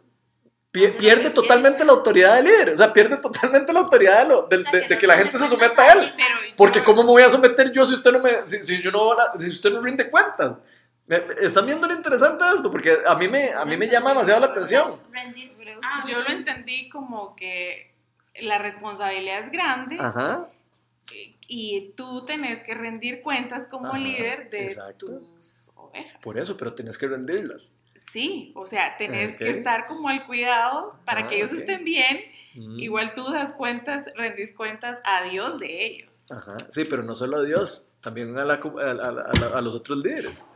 pierde que totalmente la autoridad del líder. O sea, pierde totalmente la autoridad de, lo- del- O sea, de, que de no que la gente se someta a él. Porque ¿cómo me voy a someter yo si usted no me, si, si yo no, si usted no rinde cuentas? Me- ¿Están viendo lo interesante de esto? Porque a mí me, a mí me llama demasiado la atención. Hebreos Ah, Yo lo entendí como que la responsabilidad es grande Ajá. y tú tenés que rendir cuentas como Ajá, líder de exacto. tus ovejas. Por eso, pero tenés que rendirlas. Sí, o sea, tenés Ok. que estar como al cuidado para Ah, que ellos ok. estén bien. Mm. Igual tú das cuentas, rendís cuentas a Dios de ellos. Ajá. Sí, pero no solo a Dios, también a, la a- a- a los otros líderes.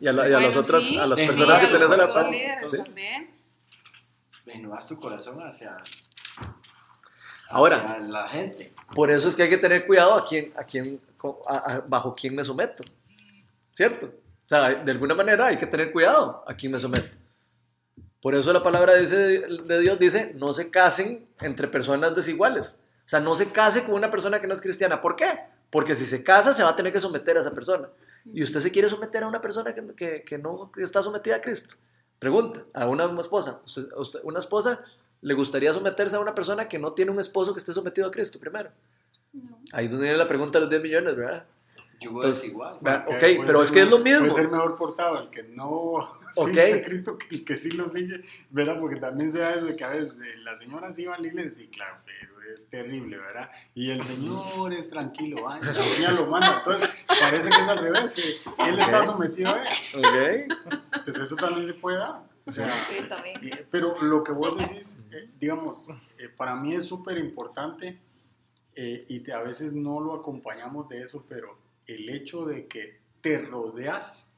Y a, la- y a las Bueno, otras, sí, a las sí, personas a que tenés a la par. ¿sí? Renovar tu corazón hacia, Ahora. hacia la gente. Por eso es que hay que tener cuidado a quién, a quién, a- a- bajo quién me someto. ¿Cierto? O sea, de alguna manera hay que tener cuidado a quién me someto. Por eso la palabra dice, de Dios dice, no se casen entre personas desiguales. O sea, no se case con una persona que no es cristiana. ¿Por qué? Porque si se casa, se va a tener que someter a esa persona. Y usted se quiere someter a una persona que, que- que no está sometida a Cristo. Pregunta a una esposa. ¿Usted- a usted- ¿Una esposa le gustaría someterse a una persona que no tiene un esposo que esté sometido a Cristo primero? Ahí es donde viene la pregunta de los 10 millones, ¿verdad? Yo voy Entonces, desigual. Va, Es que ok, puede pero ser es que es lo mismo. Puede ser mejor portado el que no sigue a Cristo que el que sí lo sigue, ¿verdad? Porque también se da eso de que a veces eh, las señoras iban a la iglesia, sí, claro, pero es terrible, ¿verdad? Y el Señor es tranquilo, ay, la doña lo manda, entonces parece que es al revés, eh, él está Ok. sometido a él, Ok. entonces eso también se puede dar, o sea, Sí, también. eh, pero lo que vos decís, eh, digamos, eh, para mí es súper importante eh, y te- a veces no lo acompañamos de eso, pero el hecho de que te rodeas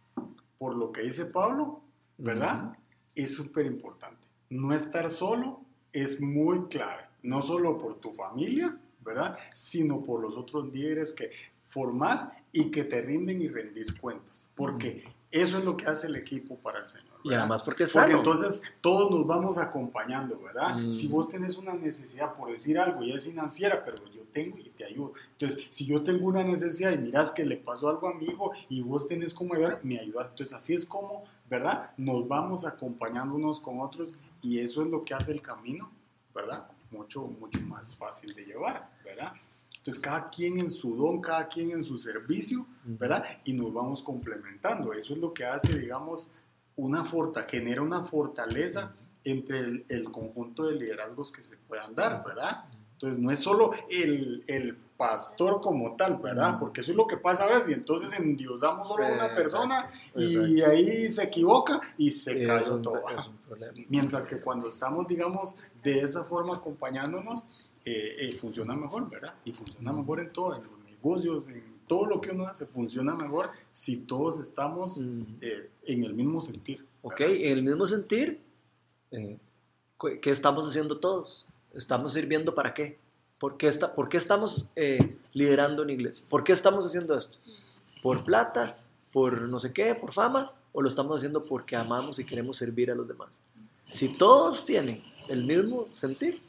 por lo que dice Pablo, ¿verdad? Es súper importante. No estar solo es muy clave, no solo por tu familia, ¿verdad? Sino por los otros líderes que formás y que te rinden y rendís cuentas, porque eso es lo que hace el equipo para el Señor. Y además porque es Porque entonces todos nos vamos acompañando, ¿verdad? Mm. Si vos tenés una necesidad, por decir algo, y es financiera, pero yo tengo y te ayudo. Entonces, si yo tengo una necesidad y miras que le pasó algo a mi hijo y vos tenés cómo ayudar, me ayudas. Entonces, así es como, ¿verdad? Nos vamos acompañando unos con otros y eso es lo que hace el camino, ¿verdad? Mucho, mucho más fácil de llevar, ¿verdad? Entonces, cada quien en su don, cada quien en su servicio, ¿verdad? Y nos vamos complementando. Eso es lo que hace, digamos, una forta, genera una fortaleza entre el, el conjunto de liderazgos que se puedan dar, ¿verdad? Entonces, no es solo el, el pastor como tal, ¿verdad? Porque eso es lo que pasa a veces, y entonces endiosamos solo a una persona y ahí se equivoca y se cayó todo. Mientras que cuando estamos, digamos, de esa forma acompañándonos, eh, eh, funciona mejor, ¿verdad? Y funciona mejor en todo, en los negocios, en todo lo que uno hace, funciona mejor si todos estamos eh, en el mismo sentir. Ok, en el mismo sentir, eh, ¿qué estamos haciendo todos? ¿Estamos sirviendo para qué? ¿Por qué, está, por qué estamos eh, liderando una iglesia? ¿Por qué estamos haciendo esto? ¿Por plata? ¿Por no sé qué? ¿Por fama? ¿O lo estamos haciendo porque amamos y queremos servir a los demás? Si todos tienen el mismo sentir,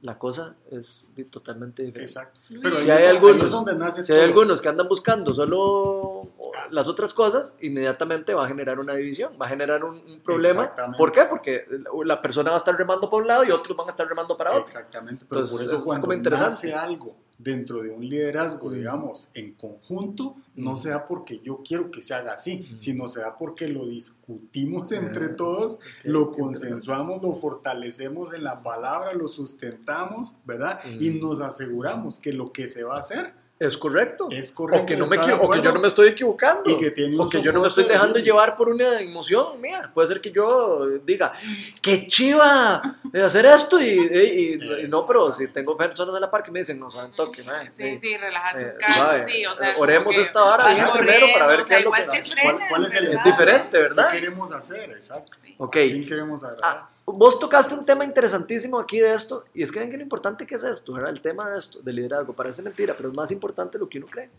la cosa es totalmente diferente. Exacto. Pero Si hay es- algunos- es donde nace Si hay algunos que andan buscando solo las otras cosas, inmediatamente va a generar una división, va a generar un, un problema. ¿Por qué? Porque la persona va a estar remando para un lado y otros van a estar remando para otro. Exactamente, pero Entonces, por eso es cuando como interesante. nace algo dentro de un liderazgo, digamos, en conjunto, no se da porque yo quiero que se haga así, sino se da porque lo discutimos entre Ah, todos, lo consensuamos, lo fortalecemos en la palabra, lo sustentamos, ¿verdad? Y nos aseguramos que lo que se va a hacer ¿Es correcto? es correcto. O que, no me de o que yo no me estoy equivocando. y que tiene un o que yo no me estoy dejando bíblico. llevar por una emoción mía. Puede ser que yo diga, qué chiva de hacer esto. Y, y- y- y no, pero si tengo personas en la par que me dicen, no saben toque, mae, Sí, sí, relájate Eh, un cacho, suave. sí, o sea. Eh, oremos que esta vara vas bien primero para ver o qué sea, es lo que- te ¿Cuál- cuál es el. Es diferente, ¿verdad? ¿Qué queremos hacer? Exacto. Sí. Ok. ¿A quién queremos agradar? Ah, vos tocaste un tema interesantísimo aquí de esto, y es que ven que lo importante que es esto, ¿verdad? El tema de esto, del liderazgo, parece mentira, pero es más importante lo que uno cree.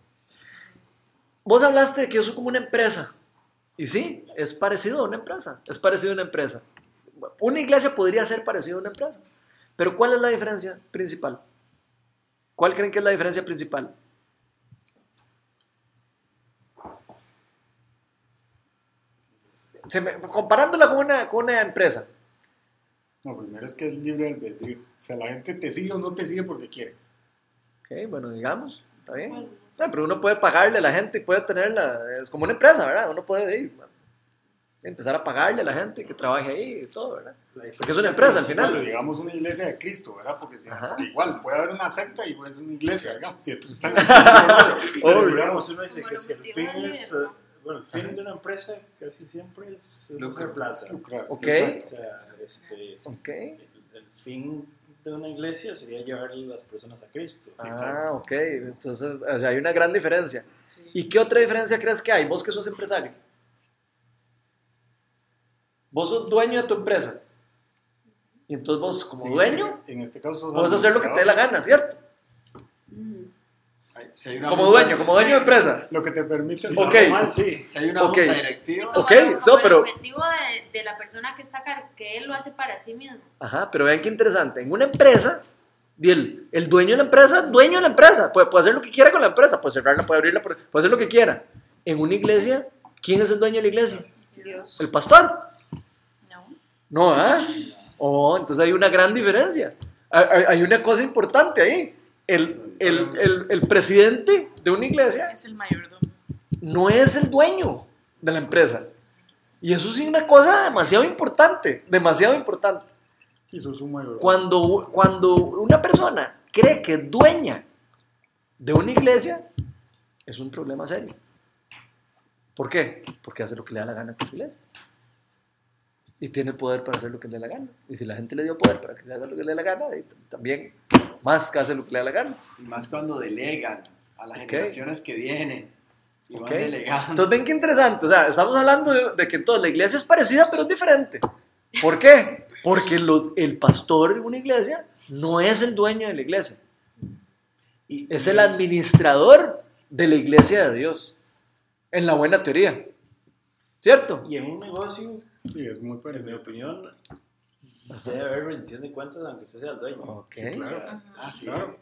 Vos hablaste de que eso es como una empresa, y sí, es parecido a una empresa, es parecido a una empresa. Una iglesia podría ser parecida a una empresa, pero ¿cuál es la diferencia principal? ¿Cuál creen que es la diferencia principal? Me- comparándola con una, con una empresa, No, primero es que es libre albedrío. O sea, la gente te sigue o no te sigue porque quiere. Ok, bueno, digamos, está bien. No, pero uno puede pagarle a la gente y puede tenerla, es como una empresa, ¿verdad? Uno puede ir, empezar a pagarle a la gente que trabaje ahí y todo, ¿verdad? Porque es una empresa al final. digamos una iglesia de Cristo, ¿verdad? Porque, si- porque igual puede haber una secta y es una iglesia, digamos. Si tú estás Pero Obvio. digamos, uno dice que el si el fin es. Bueno, el fin de una empresa casi siempre es, es Lucro. hacer plata. lucrar. O sea, este, Ok. el, el fin de una iglesia sería llevar a las personas a Cristo. Ah, ok. Entonces, o sea, hay una gran diferencia. Sí. ¿Y qué otra diferencia crees que hay? Vos que sos empresario. Vos sos dueño de tu empresa. Y entonces vos, como En dueño, este- en este caso, sos puedes hacer lo que te dé la gana, ¿cierto? Si Como junta- dueño, como dueño de empresa. Lo que te permite. Sí, Ok. normal, sí. Si hay una junta directiva, Como- no, el pero- objetivo de, de la persona que está a cargo, que él lo hace para sí mismo. Ajá, pero vean qué interesante. En una empresa, el, el dueño de la empresa, es dueño de la empresa. Puede, puede hacer lo que quiera con la empresa, puede cerrarla, puede abrirla, puede puede hacer lo que quiera. En una iglesia, ¿quién es el dueño de la iglesia? Dios. ¿El pastor? No. No, ¿ah? Oh, entonces hay una gran diferencia. Hay, hay- hay una cosa importante ahí. El, el- el- el presidente de una iglesia Es el mayordomo. no es el dueño de la empresa. Y eso sí es una cosa demasiado importante, demasiado importante. Sos un mayor. Cuando, cuando una persona cree que es dueña de una iglesia, es un problema serio. ¿Por qué? Porque hace lo que le da la gana con su iglesia. Y tiene poder para hacer lo que le da la gana. Y si la gente le dio poder para que le haga lo que le da la gana, también más que hace lo que le da la gana. y más cuando delegan a las Ok. generaciones que vienen y van Ok. delegando. Entonces ven qué interesante. O sea, estamos hablando de, de que entonces la iglesia es parecida, pero es diferente. ¿Por qué? Porque lo- el pastor de una iglesia no es el dueño de la iglesia. Es el administrador de la iglesia de Dios, en la buena teoría. ¿Cierto? y en un negocio, Sí, es muy en mi parecido. opinión, debe haber rendición de cuentas aunque usted sea el dueño. Ok. Sí, claro. Así, Claro.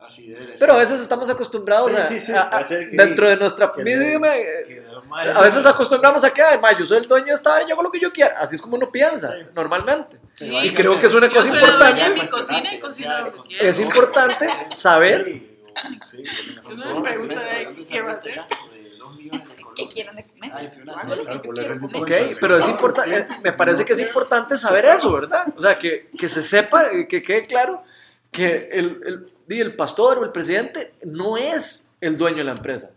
así debe ser. Pero a veces estamos acostumbrados Sí, a, sí, sí, a- a- que- dentro de nuestra que- misma- que a veces acostumbramos a que, ay, ma, yo soy el dueño de esta área, yo hago lo que yo quiera. Así es como uno piensa, Sí. normalmente. Sí. Y creo que es una Yo cosa importante. mi cocina y cocino lo que quiero. Es importante saber Sí, sí, Yo no le pregunto de qué va a hacer. ¿Qué quieren de comer? Que. Ok, pero es importante, me parece que es importante saber eso, ¿verdad? O sea, que, que se sepa, que quede claro que el, el, di, el pastor o el presidente no es el dueño de la empresa.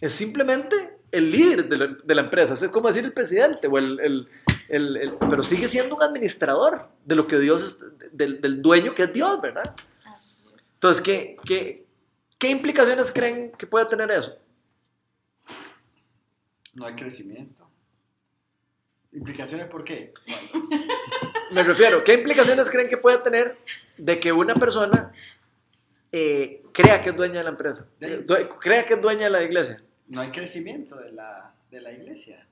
Es simplemente el líder de la, de la empresa. Es como decir el presidente, o el, el- el- el- pero sigue siendo un administrador de lo que Dios es, del, del dueño que es Dios, ¿verdad? Entonces, ¿qué, qué, qué implicaciones creen que puede tener eso? No hay crecimiento. ¿Implicaciones por qué? Me refiero, ¿qué implicaciones creen que puede tener de que una persona eh, crea que es dueña de la empresa? De- Due- crea que es dueña de la iglesia. No hay crecimiento de la, de la iglesia.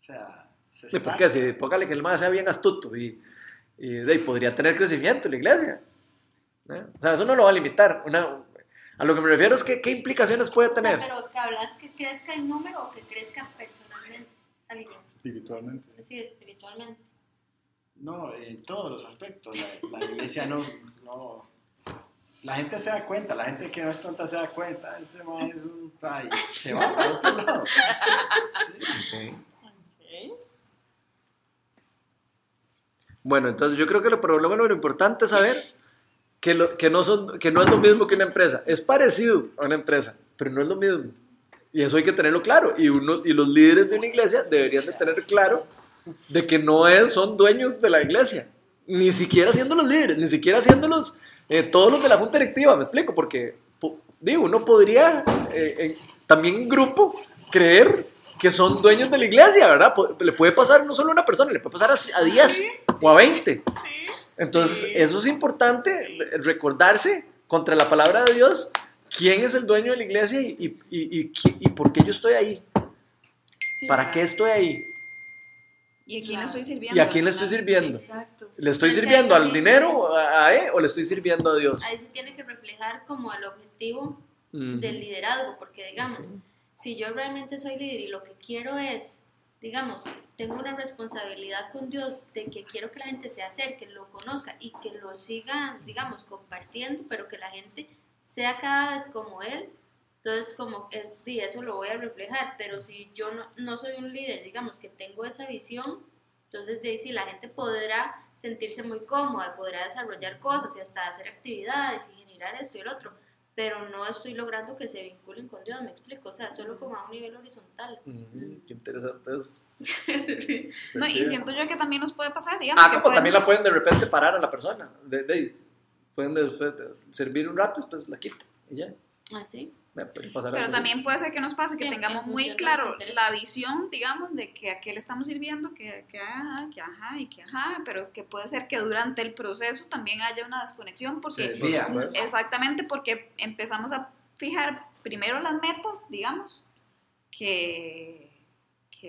O sea, se ¿Y por estanca. qué? Si póngale que el más sea bien astuto y, y podría tener crecimiento la iglesia. ¿eh? O sea, eso no lo va a limitar. Una, a lo que me refiero es que qué implicaciones puede O sea, tener. pero que hablas que crezca en número o que crezca personalmente. Alguien, Espiritualmente. sí, espiritualmente. No, en todos los aspectos. La, la iglesia no, no. La gente se da cuenta, la gente que no es tonta se da cuenta. Este man es un. ay, se va para otro lado. Bueno, entonces yo creo que lo, por lo menos lo importante es saber que, lo, que, no son, que no es lo mismo que una empresa. Es parecido a una empresa, pero no es lo mismo. Y eso hay que tenerlo claro. Y, uno, y los líderes de una iglesia deberían de tener claro de que no es, son dueños de la iglesia. Ni siquiera siendo los líderes, ni siquiera siendo los, eh, todos los de la junta directiva, me explico, porque po- digo, uno podría eh, en- también en grupo creer que son dueños de la iglesia, ¿verdad? Le puede pasar no solo a una persona, le puede pasar a, a 10 o a 20. Entonces, Sí. eso es importante, recordarse contra la palabra de Dios quién es el dueño de la iglesia y, y, y, y por qué yo estoy ahí, Sí, para qué estoy ahí ¿Y a quién le estoy sirviendo? y a quién le estoy sirviendo. Exacto. ¿Le estoy sirviendo al dinero a, a él o le estoy sirviendo a Dios? Ahí se tiene que reflejar como el objetivo del liderazgo, porque digamos, si yo realmente soy líder y lo que quiero es, digamos, tengo una responsabilidad con Dios de que quiero que la gente se acerque, lo conozca y que lo siga, digamos, compartiendo, pero que la gente sea cada vez como Él, entonces como es, eso lo voy a reflejar, pero si yo no, no soy un líder, digamos, que tengo esa visión, entonces de ahí la gente podrá sentirse muy cómoda, podrá desarrollar cosas y hasta hacer actividades y generar esto y el otro, pero no estoy logrando que se vinculen con Dios, me explico, o sea, solo como a un nivel horizontal. Qué interesante eso. No, y siento yo que también nos puede pasar, digamos. Ah, que no, pues también la pueden de repente parar a la persona. De, de- pueden después de servir un rato, después la quita. Y ya. Así. Puede pasar Pero también puede ser que nos pase que Sí, tengamos en muy claro la visión, digamos, de que a qué le estamos sirviendo, que, que ajá, que ajá y que ajá, pero que puede ser que durante el proceso también haya una desconexión porque. Por supuesto. exactamente porque empezamos a fijar primero las metas, digamos, que,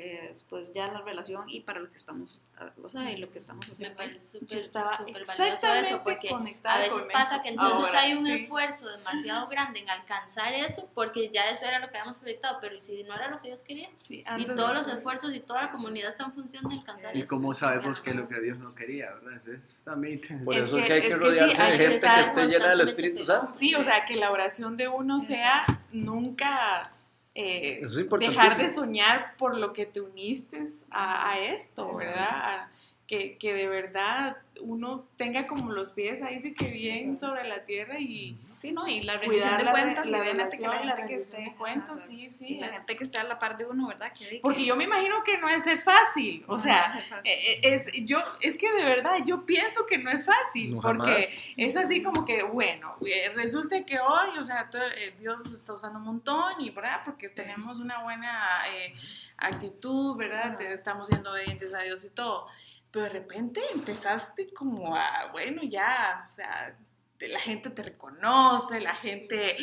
que después ya la relación y para lo que estamos, o sea, y lo que estamos Me haciendo. parece Yo súper valioso exactamente eso, porque a veces con pasa eso. que entonces Ahora, hay un sí. esfuerzo demasiado grande en alcanzar eso, porque ya eso era lo que habíamos proyectado, pero ¿y si no era lo que Dios quería? Sí, Y todos los esfuerzos y toda la comunidad está en función de alcanzar ¿Y eso. cómo Sí, sabemos que es lo que Dios no quería? ¿verdad? Eso es también Por Es eso es que- hay que que sí, rodearse hay de gente que esté llena del Espíritu. Santo. Sí, o sea, que la oración de uno sea nunca eh, es dejar de soñar por lo que te uniste a, a esto, ¿verdad? A- que, que de verdad uno tenga como los pies ahí sí que bien sobre la tierra y Sí, ¿no? Y la rendición cuidar de la, cuentas, y la obviamente que la relación, la gente que esté. de cuentas, ajá, sí, sí. Y la es- gente que esté a la par de uno, ¿verdad? Que, porque que- yo me imagino que no es ser fácil, o no, sea, no va a ser fácil. eh, eh, es, yo, es que de verdad yo pienso que no es fácil, No, porque jamás. es así como que, bueno, eh, resulta que hoy, o sea, todo, eh, Dios nos está usando un montón, y ¿verdad? Porque tenemos una buena eh, actitud, ¿verdad? Estamos siendo obedientes a Dios y todo. Pero de repente empezaste como a, bueno, ya, o sea, la gente te reconoce, la gente,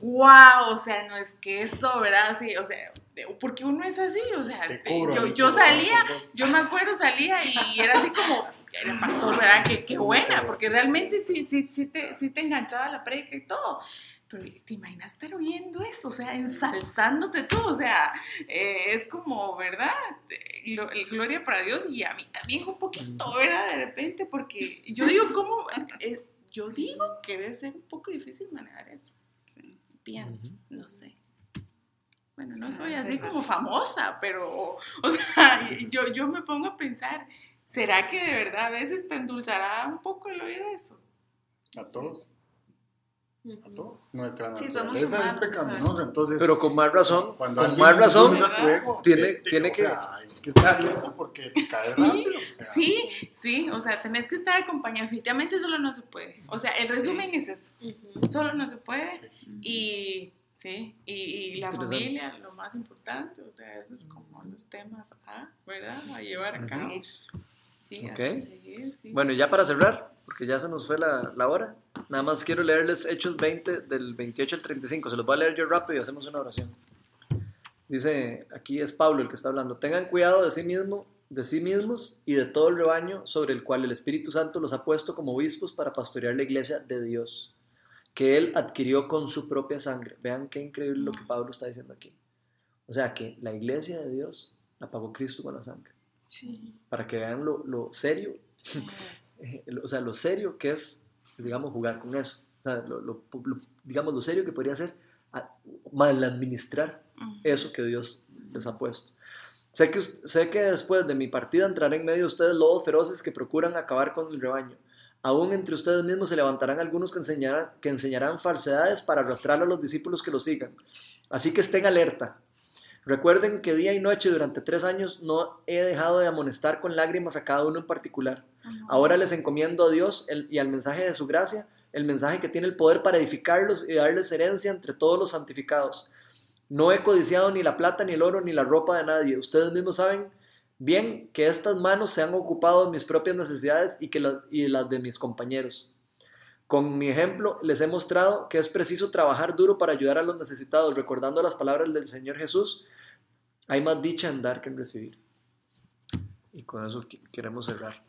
wow, o sea, no es que eso, ¿verdad? Sí, o sea, porque uno es así, o sea, yo, salía, yo me acuerdo, salía y era así como, era pastor, ¿verdad? Qué, qué buena, porque realmente sí, sí, sí, te, sí te enganchaba la predica y todo. Pero te imaginas estar oyendo eso, o sea, ensalzándote tú, o sea, eh, es como, ¿verdad? Glo- Gloria para Dios y a mí también un poquito, ¿verdad? De repente, porque yo digo, ¿cómo? Yo digo que debe ser un poco difícil manejar eso. Pienso, no sé. Bueno, no soy sí, así pues. como famosa, pero, o sea, yo, yo me pongo a pensar, ¿será que de verdad a veces te endulzará un poco el oír eso? A todos, a todos. Nuestra Sí, somos naturaleza es pecaminosa, entonces... Pero con más razón, cuando con más razón, endulza tu ego, tiene- te- te- tiene o que- sea, que estar alerta porque te cae Sí, rápido. o sea, Sí, sí, o sea, tenés que estar acompañado. Definitivamente solo no se puede. O sea, el resumen es eso. Ujú. Solo no se puede. Sí. Y, sí, y, y la familia, lo más importante. O sea, esos es como los temas, ¿ah? ¿verdad? A llevar a cabo. Sí, a Ok. seguir, sí. Bueno, ya para cerrar, porque ya se nos fue la, la hora, nada más quiero leerles Hechos 20 del 28 al 35. Se los voy a leer yo rápido y hacemos una oración. Dice, aquí es Pablo el que está hablando. Tengan cuidado de sí mismo, de sí mismos y de todo el rebaño sobre el cual el Espíritu Santo los ha puesto como obispos para pastorear la iglesia de Dios, que él adquirió con su propia sangre. Vean qué increíble lo que Pablo está diciendo aquí. O sea, que la iglesia de Dios la pagó Cristo con la sangre. Sí. Para que vean lo, lo serio eh, lo- o sea, lo serio que es, digamos, jugar con eso. O sea, lo, lo- digamos, lo serio que podría ser mal administrar. Eso que Dios les ha puesto. Sé que, sé que después de mi partida entrarán en medio de ustedes lobos feroces que procuran acabar con el rebaño. Aún entre ustedes mismos se levantarán algunos que enseñarán, que enseñarán falsedades para arrastrar a los discípulos que los sigan. Así que estén alerta. Recuerden que día y noche durante tres años no he dejado de amonestar con lágrimas a cada uno en particular. Ahora les encomiendo a Dios el- y al mensaje de su gracia, el mensaje que tiene el poder para edificarlos y darles herencia entre todos los santificados. No he codiciado ni la plata, ni el oro, ni la ropa de nadie. Ustedes mismos saben bien que estas manos se han ocupado de mis propias necesidades y, de las de mis compañeros. Con mi ejemplo les he mostrado que es preciso trabajar duro para ayudar a los necesitados, recordando las palabras del Señor Jesús. Hay más dicha en dar que en recibir. Y con eso queremos cerrar.